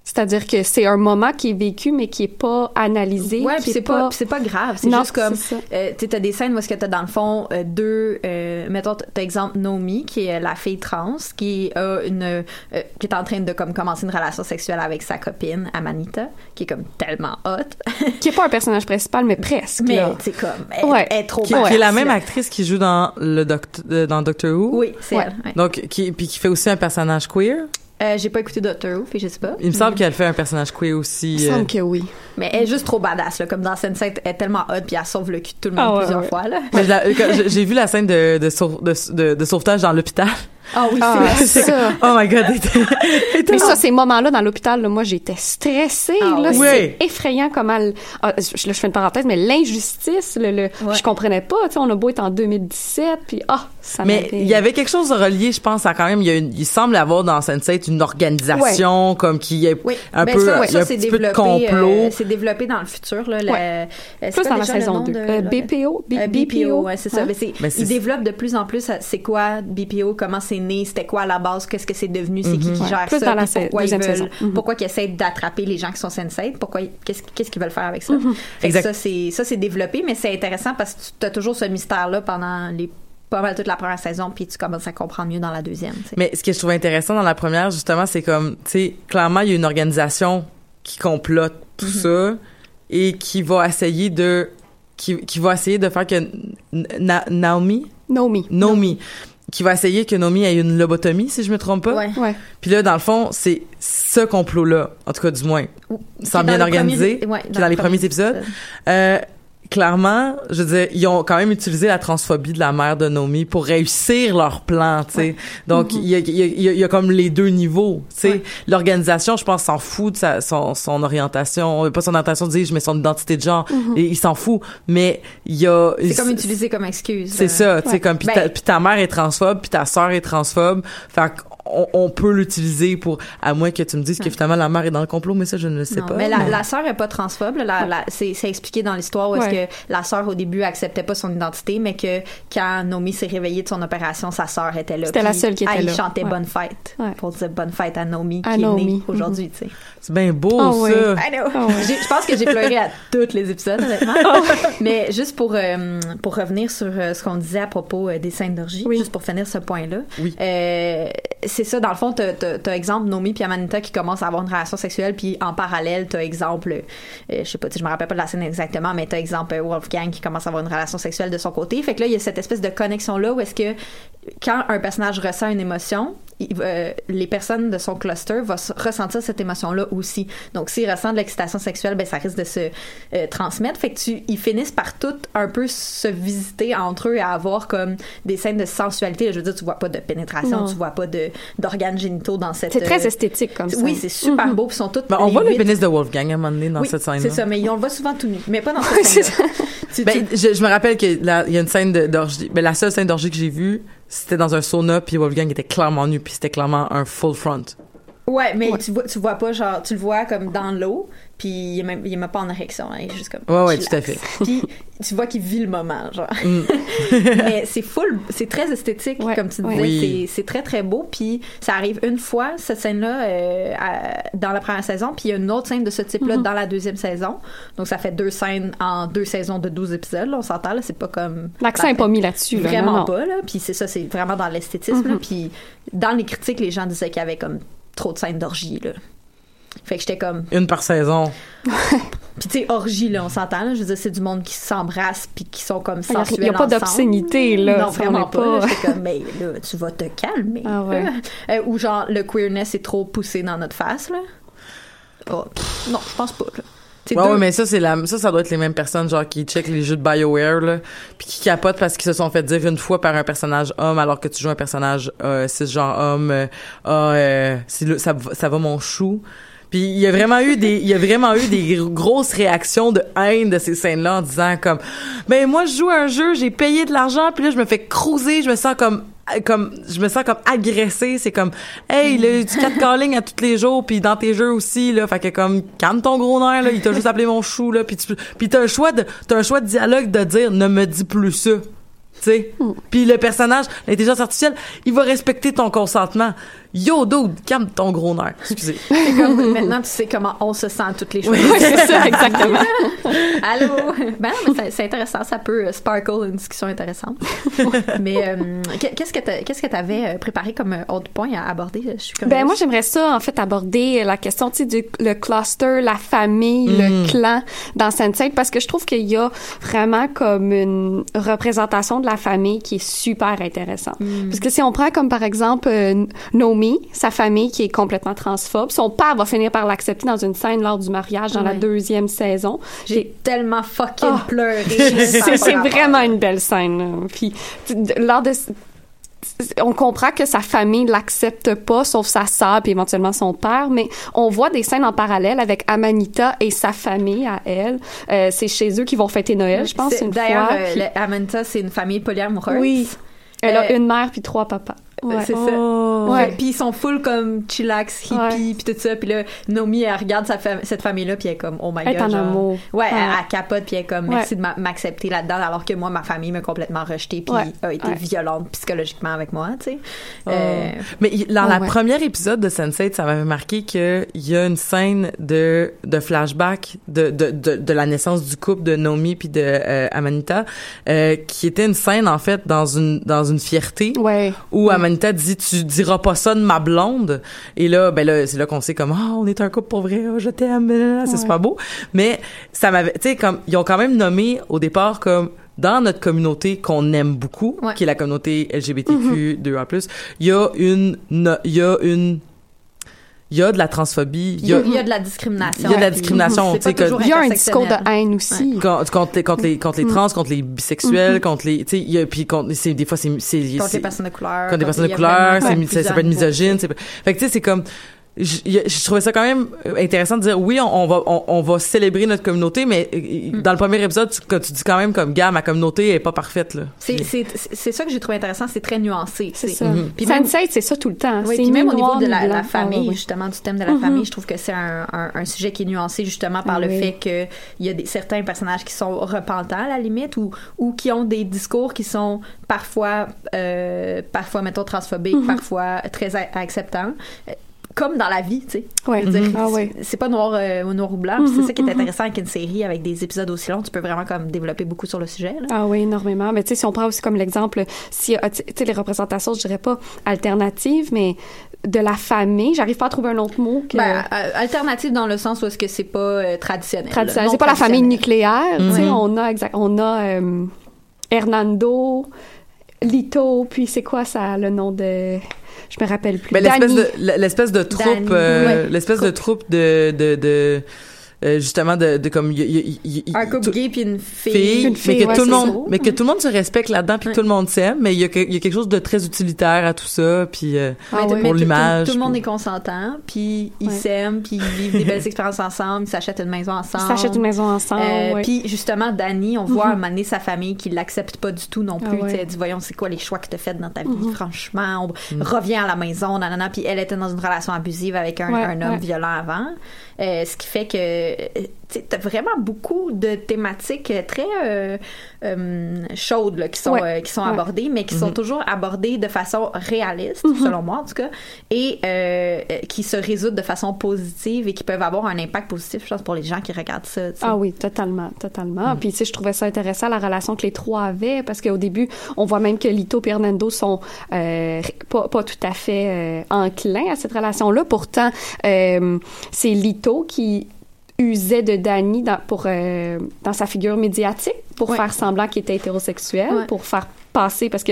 C'est-à-dire que c'est un moment qui est vécu, mais qui est pas analysé. Ouais, c'est pas, c'est pas grave. C'est Non, juste comme, euh, tu sais, t'as des scènes où est-ce que t'as dans le fond euh, deux, euh, mettons, t'as exemple Nomi qui est la fille trans qui a une, euh, qui est en train de comme commencer une relation sexuelle avec sa copine Amanita, qui est comme tellement hot, qui est pas un personnage principal, mais presque. mais c'est comme, elle, Ouais. elle est trop Qui, qui est la même actrice qui joue dans le doct euh, dans Doctor Who. Oui, c'est Ouais. elle. ouais. Donc qui puis qui fait aussi un personnage queer. Euh, j'ai pas écouté Doctor Who, puis je sais pas. Il me semble qu'elle fait un personnage queer aussi. Il me euh, semble que oui. Mais elle est juste trop badass, là. Comme dans Sense8, elle est tellement hot, puis elle sauve le cul de tout le monde Ah ouais, plusieurs ouais. fois, là. mais quand j'ai vu la scène de de, de, de- de sauvetage dans l'hôpital. Ah oui, Ah, c'est ça. Oh my god. Mais ça, ces moments-là dans l'hôpital, moi, j'étais stressée. Ah là, oui. c'est effrayant comment... elle- ah, je, là, je fais une parenthèse, mais l'injustice, le, le, Ouais. je comprenais pas. Tu sais, on a beau être en 2017, puis ah, ça Mais il y avait quelque chose de relié, je pense, à quand même. Il, y a une- il semble avoir dans Sense8 une organisation comme qui est Oui, un ben peu, ça, a ça, un c'est petit peu de développé, complot. euh, c'est développé dans le futur, là. Ouais. euh, c'est Plus dans la saison nom 2. de- Euh, le- BPO? B- Euh, BPO, ouais, c'est ça. Mais ils développent de plus en plus euh, c'est quoi BPO, comment c'est né, c'était quoi à la base, qu'est-ce que c'est devenu, c'est qui qui Ouais. gère Plus ça, dans la pourquoi ils deuxième veulent, saison. Mhm. pourquoi ils essaient d'attraper les gens qui sont sensei, pourquoi ils- qu'est-ce, qu'est-ce qu'ils veulent faire avec ça? Mhm. Fait que Exact. ça c'est ça c'est développé, mais c'est intéressant parce que tu as toujours ce mystère là pendant les pas mal toute la première saison, puis tu commences à comprendre mieux dans la deuxième. Mais ce que je trouve intéressant dans la première, justement, c'est comme, tu sais, clairement, il y a une organisation qui complote tout ça et qui va essayer de, qui, qui va essayer de faire que Na- Naomi, Naomi. Naomi, qui va essayer que Naomi ait une lobotomie, si je me trompe pas. Ouais. Ouais. Puis là, dans le fond, c'est ce complot-là, en tout cas du moins, sans bien organisé, ouais, dans dans les premiers premiers épisodes. épisodes. Euh, clairement, je veux dire, ils ont quand même utilisé la transphobie de la mère de Naomi pour réussir leur plan, tu sais. Donc, il y, a, il y, a, il y a- il y a comme les deux niveaux, tu sais. Ouais. L'organisation, je pense, s'en fout de sa, son, son orientation, euh, pas son orientation, dis mais son identité de genre, et il s'en fout. Mais il y a... C'est comme utilisé comme excuse. C'est là. ça, tu sais, comme, puis Ben- ta mère est transphobe, puis ta sœur est transphobe. Fait on peut l'utiliser pour, à moins que tu me dises que finalement la mère est dans le complot, mais ça, je ne le sais Non, pas. mais la, la sœur est pas transphobe. là. La, la- c'est, expliqué dans l'histoire où est-ce Ouais. que la sœur au début acceptait pas son identité, mais que quand Nomi s'est réveillée de son opération, sa sœur était là. C'était la seule qui était elle là. chantait Ouais. bonne fête Ouais. pour dire bonne fête à Nomi À qui est Naomi. née aujourd'hui. tu sais. C'est bien beau, Ah ça. oui. I know. Ah ouais. J'ai- Je pense que j'ai pleuré à tous les épisodes, honnêtement. Mais juste pour, euh, pour revenir sur euh, ce qu'on disait à propos euh, des scènes d'orgie, Oui. juste pour finir ce point-là. Oui. C'est ça, dans le fond, t'as, exemple Nomi puis Amanita qui commencent à avoir une relation sexuelle, puis en parallèle, t'as exemple, euh, je sais pas, je me rappelle pas de la scène exactement, mais t'as exemple euh, Wolfgang qui commence à avoir une relation sexuelle de son côté. Fait que là, il y a cette espèce de connexion-là où est-ce que quand un personnage ressent une émotion, il- euh, les personnes de son cluster vont ressentir cette émotion-là aussi. Donc, s'ils ressentent de l'excitation sexuelle, ben ça risque de se euh, transmettre. Fait que tu, ils finissent par tout un peu se visiter entre eux et avoir comme des scènes de sensualité. Je veux dire, tu vois pas de pénétration, Non. tu vois pas de d'organes génitaux dans cette. C'est très euh, esthétique comme ça. Oui, c'est super Mhm. beau. Ils sont toutes. Ben, on voit le huit- pénis de Wolfgang à un moment donné dans Oui, cette scène c'est ça, mais on le voit souvent tout nu, mais pas dans cette c'est scène Tu- Ben, tu- je, je me rappelle qu'il y a une scène d'orgie. Ben, la seule scène d'orgie que j'ai vue, c'était dans un sauna, puis Wolfgang était clairement nu, puis c'était clairement un full front. Ouais, mais Tu, vois, tu vois pas, genre, tu le vois comme dans l'eau, puis il est même, il est même pas en érection, hein, il est juste comme. Ouais, ouais, tout à fait. Puis tu vois qu'il vit le moment, genre. Mm. mais c'est full, c'est très esthétique, Ouais, comme tu disais. Oui. C'est, c'est très, très beau, puis ça arrive une fois, cette scène-là, euh, dans la première saison, puis il y a une autre scène de ce type-là Mm-hmm. dans la deuxième saison. Donc ça fait deux scènes en deux saisons de 12 épisodes, là, on s'entend, là, c'est pas comme. L'accent est pas mis là-dessus. là, Vraiment non, non. pas, là. Puis c'est ça, c'est vraiment dans l'esthétisme, là. Puis dans les critiques, les gens disaient qu'il y avait comme trop de scènes d'orgie, là. Fait que j'étais comme. Une par saison. Puis tu sais, orgie, là, on s'entend, là. Je veux dire, c'est du monde qui s'embrasse puis qui sont comme Il y a- sensuels il y a pas d'obscénité, là. Non, vraiment pas. J'étais comme, mais là, tu vas te calmer. Ah ouais. Euh, ou genre, le queerness est trop poussé dans notre face, là. Oh, pff, non, je pense pas, là. Ouais, deux- ouais, mais ça, c'est la, ça, ça doit être les mêmes personnes, genre, qui checkent les jeux de BioWare, là, puis qui capotent parce qu'ils se sont fait dire une fois par un personnage homme, alors que tu joues un personnage, euh, cisgenre homme, euh, ah, euh, le- ça, va- ça va mon chou. Puis il y a vraiment eu des, il y a vraiment eu des gr- grosses réactions de haine de ces scènes-là en disant comme, ben moi je joue à un jeu, j'ai payé de l'argent, puis là je me fais cruiser, je me sens comme comme je me sens comme agressée c'est comme hey là du catcalling à tous les jours puis dans tes jeux aussi là. Fait que comme calme ton gros nerf là. Il t'a juste appelé mon chou là. Puis tu puis t'as un choix de t'as un choix de dialogue de dire ne me dis plus ça tu sais? Puis le personnage l'intelligence artificielle il va respecter ton consentement yo dude calme ton gros nerf excusez C'est comme, maintenant, tu sais comment on se sent toutes les choses. Ouais, c'est ça, exactement. Allô? Ben non, mais c'est- intéressant. Ça peut euh, sparkle une discussion intéressante. mais euh, qu'est- qu'est-ce que tu avais préparé comme euh, autre point à aborder? Je suis curieuse. Ben moi j'aimerais ça en fait aborder la question tu sais du le cluster, la famille, Mm. le clan dans Sense8 parce que je trouve qu'il y a vraiment comme une représentation de la famille qui est super intéressante. Mm. Parce que si on prend comme par exemple euh, Nomi, sa famille qui est complètement transphobe, son père va finir par l'accepter dans une scène lors du mariage dans la deuxième saison. J'ai tellement fucking Oh. pleuré. c'est vraiment une belle scène. là. Puis lors de on comprend que sa famille l'accepte pas, sauf sa sœur puis éventuellement son père, mais on voit des scènes en parallèle avec Amanita et sa famille à elle. Euh, c'est chez eux qu'ils vont fêter Noël, je pense, une D'ailleurs, fois. Puis- le- Amanda, c'est une famille polyamoureuse. oui, elle a Euh, une mère puis trois papas. Ouais. C'est ça. Oh. Ouais. Puis ils sont full comme chillax, hippie, puis tout ça. Puis là, Naomi, elle regarde sa fam- cette famille-là, puis elle est comme, oh my Elle est god. en genre. amour. Ouais, Ouais. Elle, elle capote, puis elle est comme, Ouais. merci de m'a- m'accepter là-dedans, alors que moi, ma famille m'a complètement rejetée, puis Ouais. a été Ouais. violente psychologiquement avec moi, tu sais. Euh, Mais dans Oh, la ouais. première épisode de Sense8, ça m'avait marqué qu'il y a une scène de, de flashback de, de, de, de la naissance du couple de Naomi puis de euh, Amanita, euh, qui était une scène, en fait, dans une, dans une fierté. Ouais. Où Amanita dit tu diras pas ça de ma blonde et là ben là c'est là qu'on sait comme ah on est un couple pour vrai ah, je t'aime c'est Ouais. super beau mais ça m'avait tu sais comme ils ont quand même nommé au départ comme dans notre communauté qu'on aime beaucoup Ouais. qui est la communauté LGBTQ 2A+, il y a une il y a une il y a de la transphobie il y a il y a de la discrimination. Il y a de la puis discrimination, toujours Il y a un discours de haine aussi. contre, contre les contre les contre les trans contre les bisexuels contre les tu sais il y a puis contre c'est des fois c'est c'est Contre les personnes de couleur. quand des personnes de couleur, ça, peut être misogyne. Fait que tu sais, c'est comme, je, trouvais ça quand même intéressant de dire oui, on, on va on, on va célébrer notre communauté, mais euh, dans le premier épisode, tu, quand tu dis quand même comme gars, ma communauté est pas parfaite là. C'est- C'est c'est ça que j'ai trouvé intéressant, c'est très nuancé. C'est ça. Puis même- Sense8, c'est ça tout le temps. Oui, puis même au niveau de la, famille, Ah, justement, du thème de la Mhm. famille, je trouve que c'est un, un, un sujet qui est nuancé justement par Ah le oui. fait que il y a des, certains personnages qui sont repentants à la limite ou, ou qui ont des discours qui sont parfois, euh, parfois mettons, transphobiques, Mhm. parfois très acceptants. Comme dans la vie, tu sais. Ouais. Dire, Ah c'est- ouais. C'est pas noir, euh, noir ou blanc. Mhm, c'est ça qui est mhm. intéressant avec une série avec des épisodes aussi longs. Tu peux vraiment comme développer beaucoup sur le sujet. Là. Ah oui, énormément. Mais tu sais, si on prend aussi comme l'exemple, si tu sais les représentations, je dirais pas alternatives, mais de la famille, j'arrive pas à trouver un autre mot que Ben, euh, alternative dans le sens où est-ce que c'est pas euh, traditionnel. traditionnel. C'est pas la famille nucléaire. Tu sais, Mhm. on a exact, on a euh, Hernando, Lito, puis c'est quoi ça le nom de je me rappelle plus. Mais l'espèce de l'espèce de troupe euh, ouais. l'espèce de troupe de de de euh, justement de, de comme il- il- il- il- Un couple gay puis une fille. fille, Une mais fille, que ouais, tout le monde, ça. mais que tout le monde se respecte là-dedans, puis que Ouais. tout le monde s'aime, mais il y, a que- il y a quelque chose de très utilitaire à tout ça, puis euh, Ah Mais ouais. tout- pour mais l'image, Tout, tout le monde puis- est consentant, puis ils Ouais. s'aiment, puis ils vivent des belles expériences ensemble, ils s'achètent une maison ensemble. Ils s'achètent une maison ensemble. Euh, ouais. Puis justement, Dani, on voit à un moment donné sa famille qui l'accepte pas du tout non Ah plus. ouais. Tu sais, Elle dit voyons c'est quoi les choix que t'as fait dans ta vie, Mhm. franchement. On revient à la maison, nanana. Puis elle était dans une relation abusive avec un, Ouais, un homme ouais. violent avant, Euh, ce qui fait que tu sais, t'as vraiment beaucoup de thématiques euh, très euh, euh, chaudes là, qui sont Ouais. euh, qui sont Ouais. abordées, mais qui sont toujours abordées de façon réaliste, selon moi en tout cas, et euh, euh, qui se résoudent de façon positive et qui peuvent avoir un impact positif, je pense, pour les gens qui regardent ça. tu. Ah oui, totalement, totalement. Puis tu sais, je trouvais ça intéressant la relation que les trois avaient parce qu'au début, on voit même que Lito et Hernando sont euh, pas, pas tout à fait euh, enclins à cette relation-là. Pourtant, euh, c'est Lito qui usait de Danny dans, pour euh, dans sa figure médiatique pour Ouais. faire semblant qu'il était hétérosexuel, Ouais. pour faire passer parce que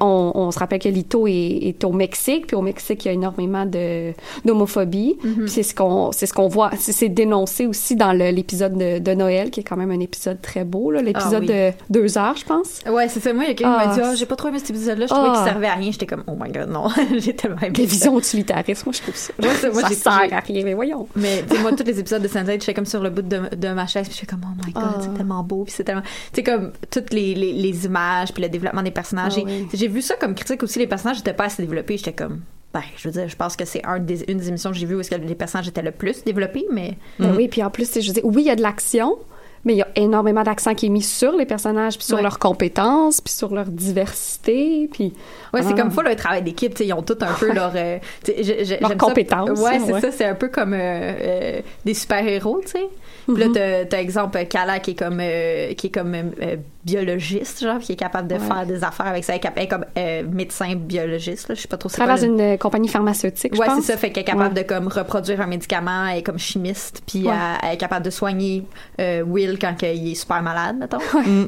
on, on se rappelle que Lito est, est au Mexique puis au Mexique il y a énormément de d'homophobie. Puis c'est ce qu'on c'est ce qu'on voit c'est dénoncé aussi dans l'épisode de, de Noël qui est quand même un épisode très beau l'épisode Ah oui. de deux heures je pense Ouais, c'est ça. Moi, il y a quelqu'un qui m'a dit, c'est- j'ai pas trop aimé cet épisode-là. Je trouvais Ah. qu'il servait à rien. J'étais comme, oh my god, non. j'ai tellement aimé. la ça. vision utilitariste moi je trouve ça Moi, moi, ça sert à rien mais voyons Mais moi, tous les épisodes de Sense8, j'étais comme sur le bout de, de ma chaise, puis j'étais comme, oh my god, c'est tellement beau, puis c'est tellement. Tu sais, comme toutes les, les, les images, puis le développement des personnages. Ah J'ai- oui. J'ai vu ça comme critique aussi, les personnages n'étaient pas assez développés. J'étais comme, ben, je veux dire, je pense que c'est un des, une des émissions que j'ai vues où est-ce que les personnages étaient le plus développés, mais. Ben oui puis en plus je veux dire oui il y a de l'action mais il y a énormément d'accent qui est mis sur les personnages puis sur Ouais. leurs compétences puis sur leur diversité puis Ouais, c'est Ah. comme full un travail d'équipe, ils ont tout un peu leur euh, Leurs j'aime ça. compétences, Ouais, c'est ouais. ça, c'est un peu comme euh, euh, des super-héros, tu sais. Puis là Mhm. t'as- exemple Kala qui est comme qui est comme biologiste genre qui est capable de Ouais. faire des affaires avec ça elle est cap- elle est comme euh, médecin biologiste là, je sais pas trop c'est travaille dans une euh, compagnie pharmaceutique je Ouais, pense c'est ça. Fait qu'elle est capable Ouais. de comme reproduire un médicament, elle est comme chimiste, puis Ouais. elle, elle est capable de soigner euh, Will quand que il est super malade, mettons.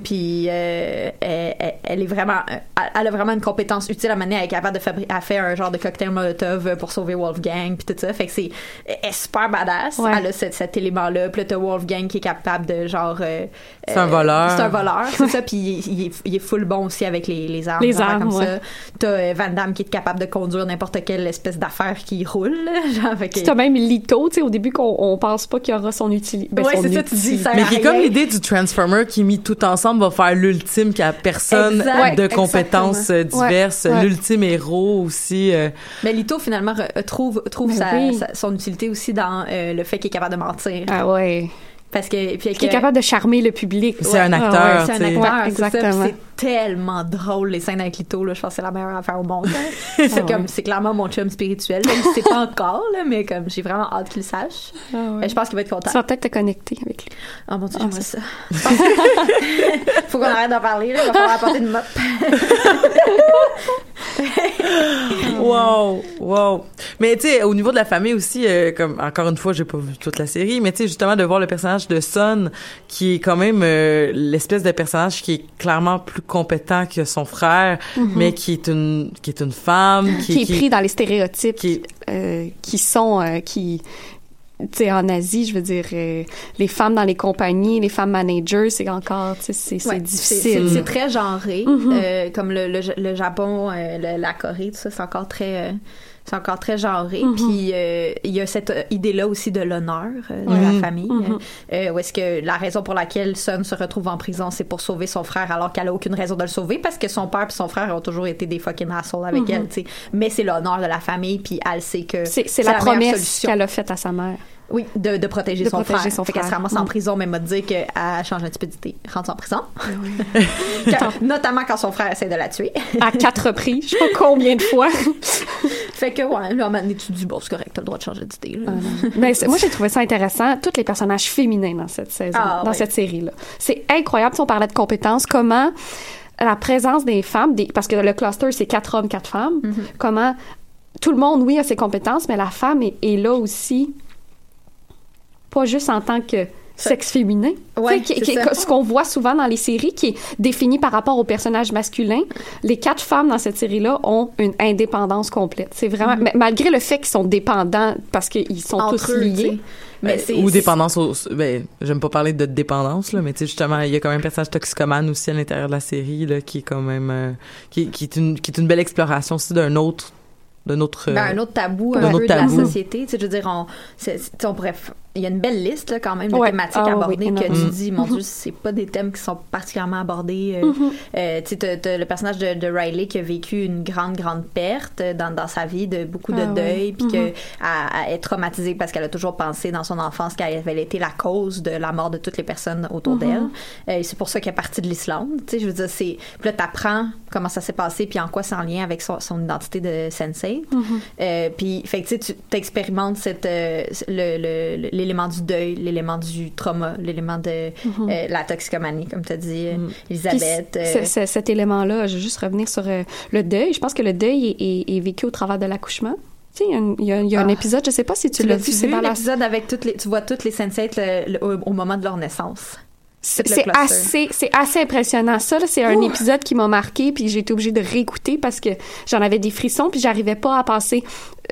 Puis euh, elle, est vraiment, euh, elle- a vraiment une compétence utile à mener. Elle est capable de fabriquer, elle fait un genre de cocktail Molotov pour sauver Wolfgang, puis tout ça. Fait que c'est, elle est super badass. Ouais. Elle a cet, cet élément-là. Puis là, t'as Wolfgang qui est capable de genre. euh, C'est un euh, voleur. C'est un voleur, c'est ça. Puis il, il est, il est full bon aussi avec les, les armes. Les armes, comme ouais. ça. T'as euh, Van Damme qui est capable de conduire n'importe quelle espèce d'affaire qui roule. Genre, Puis t'as même Lito, tu sais, au début qu'on on pense pas qu'il y aura son utilité. Ben, Ouais, c'est ça, tu dis, ça Mais qui est comme l'idée du Transformer qui mis tout ensemble va faire l'ultime qui a personne Exact, de compétences euh, exactement. diverses, Ouais, ouais. l'ultime héros aussi. euh, Mais Lito, finalement, trouve, trouve Mais sa, oui. sa- son utilité aussi dans euh, le fait qu'il est capable de mentir. Ah ouais. Parce que. Puis Qui est capable de charmer le public. C'est un Ah acteur, ouais, C'est un acteur, Ouais, c'est ça. Puis exactement. C'est tellement drôle, les scènes avec Lito. Là, je pense que c'est la meilleure affaire au monde. c'est Ah comme, ouais. c'est clairement mon chum spirituel. Là. Il sait pas encore, là, mais comme j'ai vraiment hâte qu'il le sache. Ah ouais. Euh, Je pense qu'il va être content. Tu vas peut-être te connecter avec lui. Oh mon dieu, Ah, j'aimerais ça. Faut qu'on arrête d'en parler, là. Il va falloir apporter une mop. Wow, wow. Mais tu sais, au niveau de la famille aussi, euh, comme encore une fois, j'ai pas vu toute la série, mais tu sais justement de voir le personnage de Son, qui est quand même euh, l'espèce de personnage qui est clairement plus compétent que son frère, mais qui est une qui est une femme, qui, Qui est pris dans les stéréotypes qui euh, qui sont euh, qui tu sais en Asie je veux dire euh, les femmes dans les compagnies les femmes managers c'est encore tu sais c'est Ouais, difficile C'est très genré, Mhm. euh, comme le, le, le Japon, euh, le- la Corée, tout ça, c'est encore très, euh, c'est encore très genré. Mhm. Puis euh, il y a cette euh, idée-là aussi de l'honneur euh, de la famille, Mhm. euh, où est-ce que la raison pour laquelle Sun se retrouve en prison, c'est pour sauver son frère, alors qu'elle a aucune raison de le sauver, parce que son père et son frère ont toujours été des fucking assholes avec elle, tu sais. Mais c'est l'honneur de la famille, puis elle sait que c'est la, meilleure promesse solution. qu'elle a faite à sa mère Oui, de, de protéger De son protéger frère. son fait qu'elle se ramasse en Mm. prison, mais m'a dit qu'elle change un petit peu d'idée. Rentre en prison. Quand- notamment quand son frère essaie de la tuer. à quatre reprises je sais pas combien de fois fait que, ouais, là, maintenant, tu dis, bon, c'est correct, t'as le droit de changer d'idée. Mais c'est- moi, j'ai trouvé ça intéressant, tous les personnages féminins dans cette saison, Ah, dans oui. cette série-là. C'est incroyable, si on parlait de compétences, comment la présence des femmes, des, parce que le cluster, c'est quatre hommes, quatre femmes, Mm-hmm. comment tout le monde, oui, a ses compétences, mais la femme est, est là aussi, pas juste en tant que sexe féminin. Ouais, qui- qui- ce qu'on voit souvent dans les séries, qui est défini par rapport au personnage masculin. Les quatre femmes dans cette série-là ont une indépendance complète. C'est vraiment, mais malgré le fait qu'ils sont dépendants parce qu'ils sont Mm-hmm. Entre tous eux, liés. Mais ou dépendance au, ben j'aime pas parler de dépendance là mais tu sais justement il y a quand même un personnage toxicomane aussi à l'intérieur de la série là qui est quand même euh, qui, qui est une qui est une belle exploration aussi d'un autre d'un autre Ben, un autre tabou un autre peu tabou. de la société. Tu sais, je veux dire, on, on pourrait il y a une belle liste là, quand même de Ouais. thématiques Ah, abordées oui, que tu dis, mon Dieu, c'est pas des thèmes qui sont particulièrement abordés. euh, Mm-hmm. euh, tu sais, le personnage de, de Riley qui a vécu une grande, grande perte euh, dans, dans sa vie, de beaucoup de Ah, deuil, puis Mhm. que elle- elle est traumatisée parce qu'elle a toujours pensé dans son enfance qu'elle avait été la cause de la mort de toutes les personnes autour Mhm. d'elle. Euh, c'est pour ça qu'elle est partie de l'Islande. Tu sais, je veux dire, c'est. Puis là, t'apprends comment ça s'est passé, puis en quoi c'est en lien avec son, son identité de sensei. Puis, fait que tu sais, tu t'expérimentes cette, le- le- le- l'élément du deuil, l'élément du trauma, l'élément de euh, la toxicomanie, comme tu as dit, Mm-hmm. Elisabeth. euh, c- c- cet élément-là, je vais juste revenir sur le deuil. Je pense que le deuil est, est- est vécu au travers de l'accouchement. Tu sais, il y a, un- y a- Ah. épisode, je sais pas si tu, tu l'as vu, c'est dans la l'épisode avec toutes les. Tu vois toutes les sensei le- le- au, au moment de leur naissance. C'est assez, c'est assez impressionnant. Ça, là, c'est un épisode qui m'a marqué, puis j'ai été obligée de réécouter parce que j'en avais des frissons, puis j'arrivais pas à passer.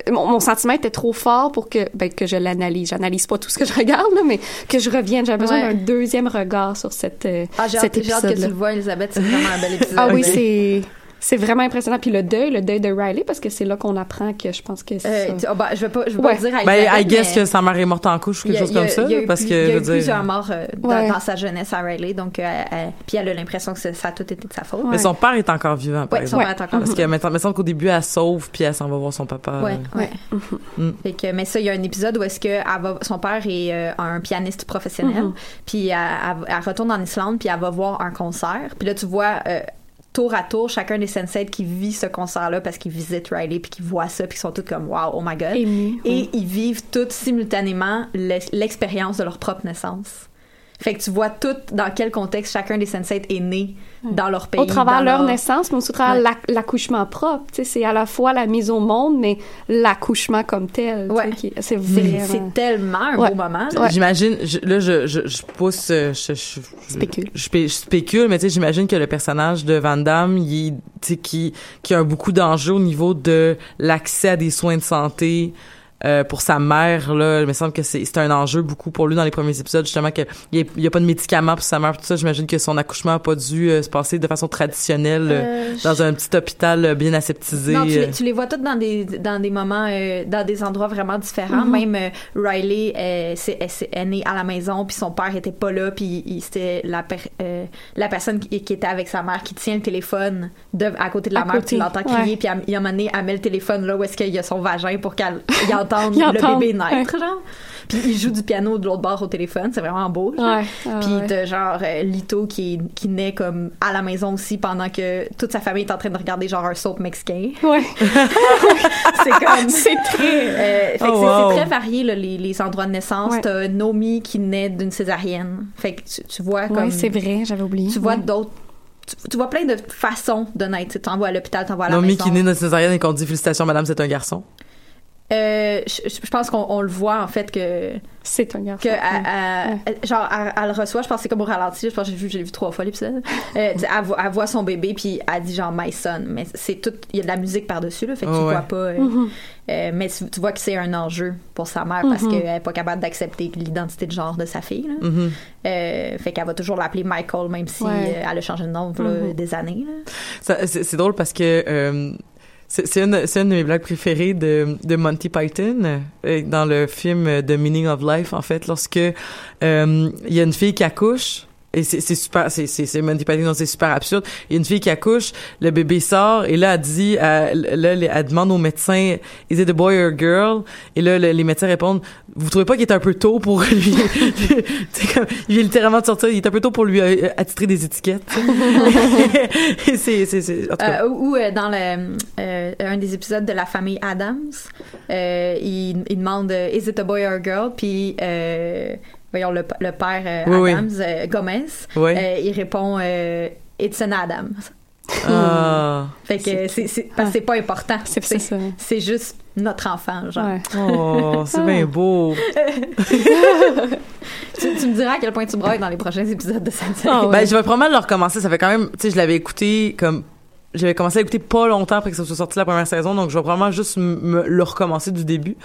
euh, Mon, mon sentiment était trop fort pour que, ben, que je l'analyse. J'analyse pas tout ce que je regarde, là, mais que je revienne. J'avais besoin Ouais. d'un deuxième regard sur cette, euh, Ah, j'ai cet hâte, j'ai hâte que tu le vois, Elisabeth. C'est vraiment un bel épisode. Ah oui, c'est c'est vraiment impressionnant. Puis le deuil, le deuil de Riley, parce que c'est là qu'on apprend que je pense que c'est Euh, ah, bah, je vais pas, je vais Ouais. pas dire à ben I guess mais- que sa mère est morte en couche ou quelque a- chose a- comme ça il y a eu parce plus- que il y je a eu dire plusieurs morts euh, dans, Ouais. dans sa jeunesse à Riley, donc euh, elle- puis elle a l'impression que ça, a tout été de sa faute. mais son père est encore vivant Ouais, son père est encore parce que me semble qu'au début elle sauve puis elle s'en va voir son papa Ouais, euh, ouais. Mm. Fait que, mais ça, il y a un épisode où est-ce que elle va- son père est euh, un pianiste professionnel, Mhm. puis elle, elle- elle retourne en Islande, puis elle va voir un concert. Puis là, tu vois euh, tour à tour chacun des sensei qui vit ce concert-là parce qu'ils visitent Riley, puis qu'ils voient ça, puis qu'ils sont tous comme wow, oh my god. Et ils vivent toutes simultanément l'ex- l'expérience de leur propre naissance. Fait que tu vois tout dans quel contexte chacun des sensei est né dans leur pays. au travers leur naissance, mais aussi au travers Ouais. l'accouchement propre. Tu sais, c'est à la fois la mise au monde, mais l'accouchement comme tel. Ouais. C'est vraiment... c'est tellement un Ouais. beau moment. là. J'imagine, là, je, je, je pousse, euh, je, je, je- Spécule. Je, spé- je spécule, mais tu sais, j'imagine que le personnage de Van Damme, il, tu sais, qui, qui a beaucoup d'enjeux au niveau de l'accès à des soins de santé. Euh, pour sa mère, là, il me semble que c'est un enjeu beaucoup pour lui dans les premiers épisodes, justement, qu'il n'y a, pas de médicaments pour sa mère, tout ça. J'imagine que son accouchement n'a pas dû euh, se passer de façon traditionnelle euh, dans un petit hôpital bien aseptisé. Non, tu, les- tu les vois toutes dans des, dans des moments, dans des endroits vraiment différents. Même euh, Riley, c'est, est née à la maison, puis son père était pas là, puis c'était la, per- la personne qui, qui était avec sa mère qui tient le téléphone de, à côté de la À mère, côté, puis tu l'entends crier, puis il y a un moment donné, elle met le téléphone là où est-ce qu'il y a son vagin pour qu'elle le bébé naître, genre. Puis il joue du piano de l'autre bord au téléphone, c'est vraiment beau. genre. Ouais, ah Puis ouais. t'as genre euh, Lito qui, qui naît comme à la maison aussi pendant que toute sa famille est en train de regarder genre un soap mexicain. Ouais. c'est comme c'est très... euh, fait que Oh, c'est- wow. c'est très varié là, les, les endroits de naissance. Ouais. T'as Nomi qui naît d'une césarienne. Fait que tu, tu vois comme Ouais, c'est vrai, j'avais oublié. tu vois Ouais. d'autres tu, tu vois plein de façons de naître. Tu t'envoies à l'hôpital, t'envoies à la Nomi maison. qui naît dans césarienne et qu'on dit félicitations madame, c'est un garçon. Euh, je, je pense qu'on on le voit en fait que C'est un garçon. que ouais. elle- elle- genre elle, elle le reçoit je pense que c'est comme au ralenti je pense que j'ai vu j'ai vu trois fois l'épisode euh, elle, voit, elle voit son bébé puis elle dit genre my son mais c'est tout il y a de la musique par dessus là fait que tu ouais. vois pas euh, Mhm. euh, mais tu, tu vois que c'est un enjeu pour sa mère parce qu'elle est pas capable d'accepter l'identité de genre de sa fille là. Mhm. Euh, fait qu'elle va toujours l'appeler Michael même si Ouais. elle a changé de nom là, des années C'est c'est drôle parce que euh, c'est une, c'est une de mes blagues préférées de, de Monty Python euh, dans le film The Meaning of Life en fait lorsque euh, il y a une fille qui accouche et c'est super c'est c'est c'est Monty Python donc c'est super absurde. Il y a une fille qui accouche le bébé sort et là elle dit elle, là elle, demande au médecin is it a boy or a girl? Et là le- les médecins répondent vous trouvez pas qu'il est un peu tôt pour lui? Comme il vient littéralement de sortir il est un peu tôt pour lui euh, attitrer des étiquettes. Et c'est c'est Euh, ou euh, dans le, euh, un des épisodes de la famille Adams, euh, il, il demande euh, Is it a boy or a girl? Puis, euh, voyons, le, le père euh, Oui, oui. Adams, euh, Gomez, euh, il répond euh, It's an Adams. Ah. Fait que c'est c'est- parce que c'est pas important. C'est juste notre enfant, genre. Ouais. Oh, c'est bien beau. tu, tu me diras à quel point tu brailles dans les prochains épisodes de Sense8. Ah Ben, je vais probablement le recommencer. Ça fait quand même, tu sais, je l'avais écouté comme, j'avais commencé à écouter pas longtemps après que ça soit sorti la première saison, donc je vais probablement juste me le recommencer du début.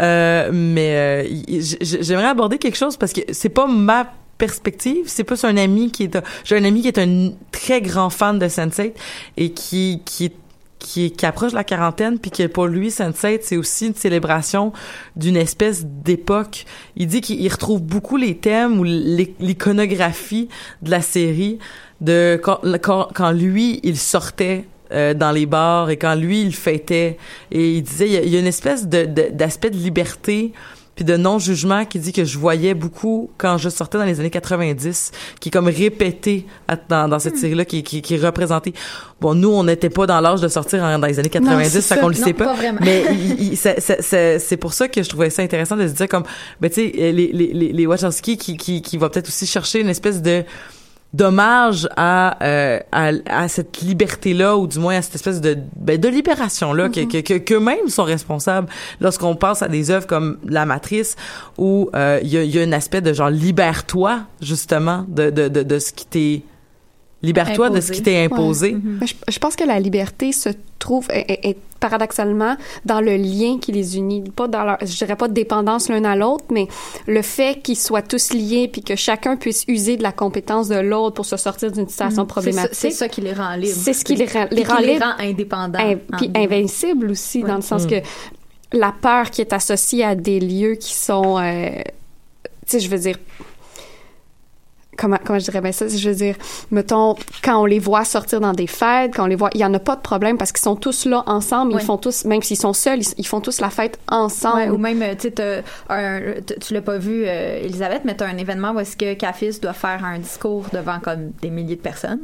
Euh, mais euh, j'aimerais aborder quelque chose parce que c'est pas ma perspective, c'est plus un ami qui est, j'ai un ami qui est un très grand fan de Sense8 et qui qui est qui, qui approche la quarantaine, puis que pour lui, Sense8, c'est aussi une célébration d'une espèce d'époque. Il dit qu'il il retrouve beaucoup les thèmes ou l'iconographie de la série de quand, quand, quand lui, il sortait euh, dans les bars et quand lui, il fêtait. Et il disait, il y a, il y a une espèce de, de- d'aspect de liberté puis de non-jugement qui dit que je voyais beaucoup quand je sortais dans les années 90, qui est comme répété à- dans, dans cette série-là, qui, qui, qui est représenté. Bon, nous, on n'était pas dans l'âge de sortir en- dans les années 90, c'est ça qu'on le sait pas pas. Mais c'est- pour ça que je trouvais ça intéressant de se dire comme, ben tu sais, les, les, les, les Wachowski qui, qui, qui va peut-être aussi chercher une espèce de dommage à, euh, à, à cette liberté-là, ou du moins à cette espèce de, ben, de libération-là, que, que, que, qu'eux-mêmes sont responsables lorsqu'on pense à des œuvres comme La Matrice, où euh, il y, a, y a un aspect de genre libère-toi, justement, de, de, de, de ce qui t'est... Libère-toi de ce qui t'est imposé. Je, je pense que la liberté se trouve est, est- est paradoxalement dans le lien qui les unit, pas dans leur, je dirais pas de dépendance l'un à l'autre, mais le fait qu'ils soient tous liés puis que chacun puisse user de la compétence de l'autre pour se sortir d'une situation ça- problématique. C'est ça qui les rend libres. C'est ce qui les rend- les qui rend les libres. rend indépendants. In- en puis guillemets. invincible aussi Ouais. dans le sens Mm. que la peur qui est associée à des lieux qui sont euh, tu sais je veux dire comment comment je dirais bien ça? Je veux dire mettons quand on les voit sortir dans des fêtes quand on les voit il y en a pas de problème parce qu'ils sont tous là ensemble. Ils font tous même s'ils sont seuls ils, ils font tous la fête ensemble. Ouais, ou même, euh, tu sais, tu l'as pas vu, euh, Elisabeth, mais t'as un événement où est-ce que Cafis doit faire un discours devant comme des milliers de personnes,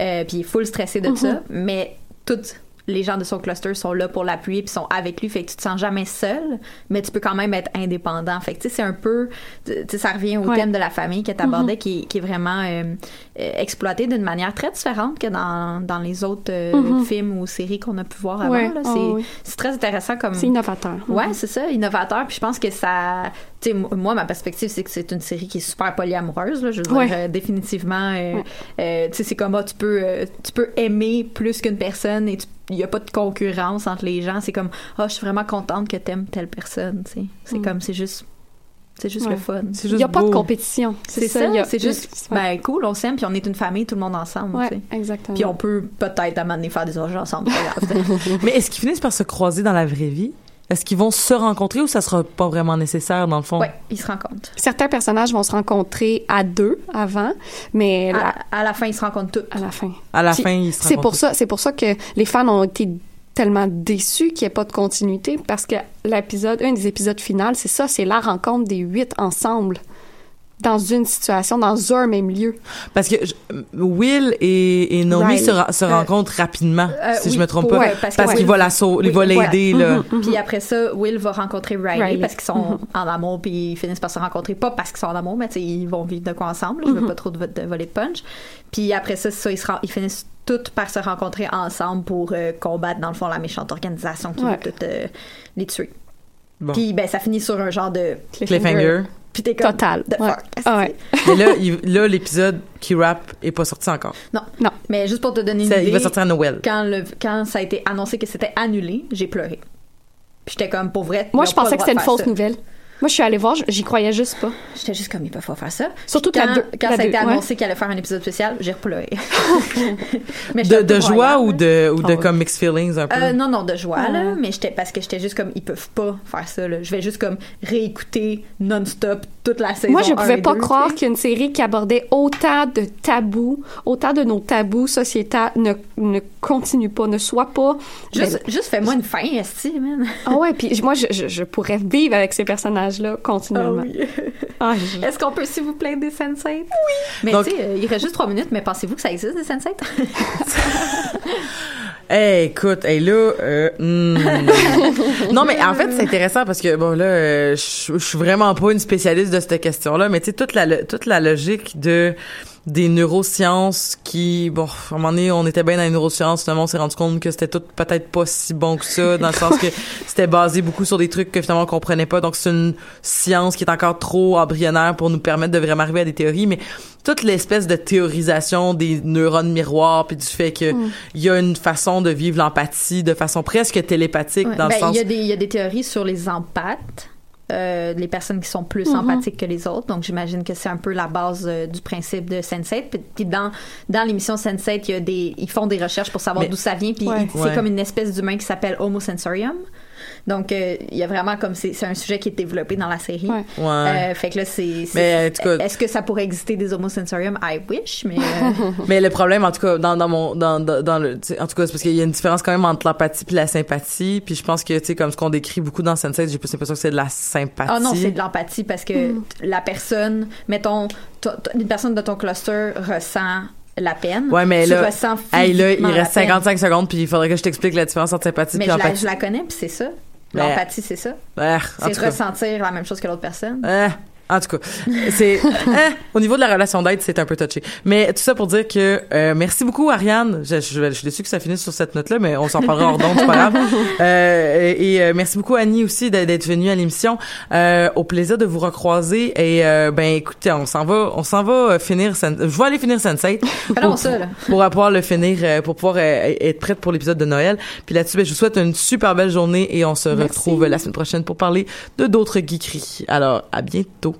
euh, puis il est full stressé de ça, mais toutes les gens de son cluster sont là pour l'appuyer puis sont avec lui, fait que tu te sens jamais seul, mais tu peux quand même être indépendant. Fait que tu sais, c'est un peu, tu ça revient au Ouais. thème de la famille que t'abordais, qui, est- qui est vraiment euh, euh, exploité d'une manière très différente que dans, dans les autres euh, films ou séries qu'on a pu voir avant. Ouais. Ah c'est, oui. c'est très intéressant comme c'est innovateur Ouais, c'est ça, innovateur. Puis je pense que ça. Tu sais, moi, ma perspective, c'est que c'est une série qui est super polyamoureuse. Là, je veux dire, euh, définitivement. tu sais, c'est comme, ah, tu peux, tu peux aimer plus qu'une personne et il n'y a pas de concurrence entre les gens. C'est comme, ah, je suis vraiment contente que t'aimes telle personne. C'est comme, c'est juste. C'est juste Ouais. le fun. Il juste y a pas de compétition C'est ça, c'est juste, ouais. ben cool, on s'aime, puis on est une famille, tout le monde ensemble. ouais exactement Puis on peut peut-être à un moment donné faire des orgies ensemble. Mais est-ce qu'ils finissent par se croiser dans la vraie vie? Est-ce qu'ils vont se rencontrer ou ça sera pas vraiment nécessaire dans le fond? ouais, ils se rencontrent. certains personnages vont se rencontrer à deux avant mais la- À, à la fin, ils se rencontrent tous. à la fin À la Puis, fin, ils se C'est pour rencontrent. ça, c'est pour ça que les fans ont été tellement déçus qu'il n'y ait pas de continuité parce que l'épisode, un des épisodes finaux, c'est ça, c'est la rencontre des huit ensemble dans une situation, dans un même lieu. Parce que je- Will et, et Naomi Riley. se, ra- se rencontrent rapidement, euh, si oui, je me trompe pour- pas. ouais, parce parce qu'il va la sau- il Oui, va l'aider, là. Mhm. Puis après ça, Will va rencontrer Riley, Riley. parce qu'ils sont en amour, puis ils finissent par se rencontrer, pas parce qu'ils sont en amour, mais ils vont vivre de quoi ensemble. Je veux pas trop de, de voler de punch. Puis après ça, ils, se ren- ils finissent toutes par se rencontrer ensemble pour euh, combattre, dans le fond, la méchante organisation qui Ouais. veut toutes euh, les tuer. Bon. Puis ben, ça finit sur un genre de Cliffhanger. Puis t'es comme, Total. the Ouais. fuck, Ah ouais. Mais là, il- là, l'épisode qui rap est pas sorti encore. Non. Non. Mais juste pour te donner une Ça- idée. il va sortir à Noël. Quand, le, quand ça a été annoncé que c'était annulé, j'ai pleuré. Puis j'étais comme, pour vrai. Moi, je pensais que c'était une fausse ça. nouvelle. Moi, je suis allée voir, j'y croyais juste pas. J'étais juste comme, ils peuvent pas faire ça. Surtout quand, la deux- quand la ça a été deux- ouais. annoncé qu'il allait faire un épisode spécial, j'ai j'étais De, joie ou de, ou de Ah comme mixed feelings un peu? Euh, non, non, de joie, là. Mais j'étais, parce que j'étais juste comme, ils peuvent pas faire ça, là. Je vais juste comme réécouter non-stop toute la saison. Moi, je 1 pouvais pas 2, croire qu'une série qui abordait autant de tabous, autant de nos tabous sociétaux ne, ne continue pas, ne soit pas. Juste, Ben, juste fais-moi une fin, esti, man. ah ouais, puis moi, je, je, je pourrais vivre avec ces personnages-là continuellement. Ah, je- Est-ce qu'on peut, s'il vous plaît, des Sense8? Oui. Mais tu sais, euh, il reste juste trois minutes, mais pensez-vous que ça existe, des Sense8? Hey, écoute, hey, là, euh, hmm. non, mais en fait, c'est intéressant parce que, bon, là, euh, je suis vraiment pas une spécialiste de cette question-là, mais tu sais, toute la, toute la logique de, des neurosciences qui, bon, à un moment donné, on était bien dans les neurosciences, finalement, on s'est rendu compte que c'était tout peut-être pas si bon que ça, dans le sens que c'était basé beaucoup sur des trucs que finalement on comprenait pas. Donc, c'est une science qui est encore trop embryonnaire pour nous permettre de vraiment arriver à des théories, mais toute l'espèce de théorisation des neurones miroirs puis du fait que Mm. il y a une façon de vivre l'empathie de façon presque télépathique Ouais. dans Ben, le sens Il y, a des- il y a des théories sur les empathes. Euh, les personnes qui sont plus Mhm. empathiques que les autres. Donc, j'imagine que c'est un peu la base euh, du principe de Sense8. Puis, puis dans, dans l'émission Sense8, il y a des, ils font des recherches pour savoir d'où ça vient. Puis, Ouais. c'est Ouais. comme une espèce d'humain qui s'appelle Homo sensorium. Donc, euh, il y a vraiment comme c'est c'est un sujet qui est développé dans la série. Ouais. Ouais. Euh, fait que là, c'est. c'est- Mais, en tout cas- Est-ce que ça pourrait exister des Homo sensorium? I wish, mais. euh, Mais le problème, en tout cas, dans, dans mon, dans, dans, dans le, en tout cas, c'est parce qu'il y a une différence quand même entre l'empathie puis la sympathie. Puis je pense que, tu sais, comme ce qu'on décrit beaucoup dans Sense8, j'ai plus l'impression que c'est de la sympathie. Ah non, c'est de l'empathie parce que la personne, mettons, une personne de ton cluster ressent la peine. Ouais, mais tu là, ressens hey, là, il reste peine. 55 secondes, puis il faudrait que je t'explique la différence entre sympathie Mais la, empathie. je la connais, puis c'est ça. Mais- L'empathie, c'est ça? Ah, en C'est ressentir la même chose que l'autre personne? En tout cas, c'est hein, au niveau de la relation d'aide, c'est un peu touché. Mais tout ça pour dire que euh, merci beaucoup Ariane. Je, je, je suis déçue que ça finisse sur cette note-là, mais on s'en parlera hors d'onde, c'est pas grave. Euh, et euh, merci beaucoup Annie aussi d'être venue à l'émission. Euh, au plaisir de vous recroiser. Et euh, ben écoutez, on s'en va, on s'en va finir. Je vais aller finir. Allons pour, ça, là. pour pouvoir le finir, pour pouvoir être prête pour l'épisode de Noël. Puis là-dessus, ben, je vous souhaite une super belle journée et on se retrouve la semaine prochaine pour parler de d'autres geekeries. Alors, à bientôt.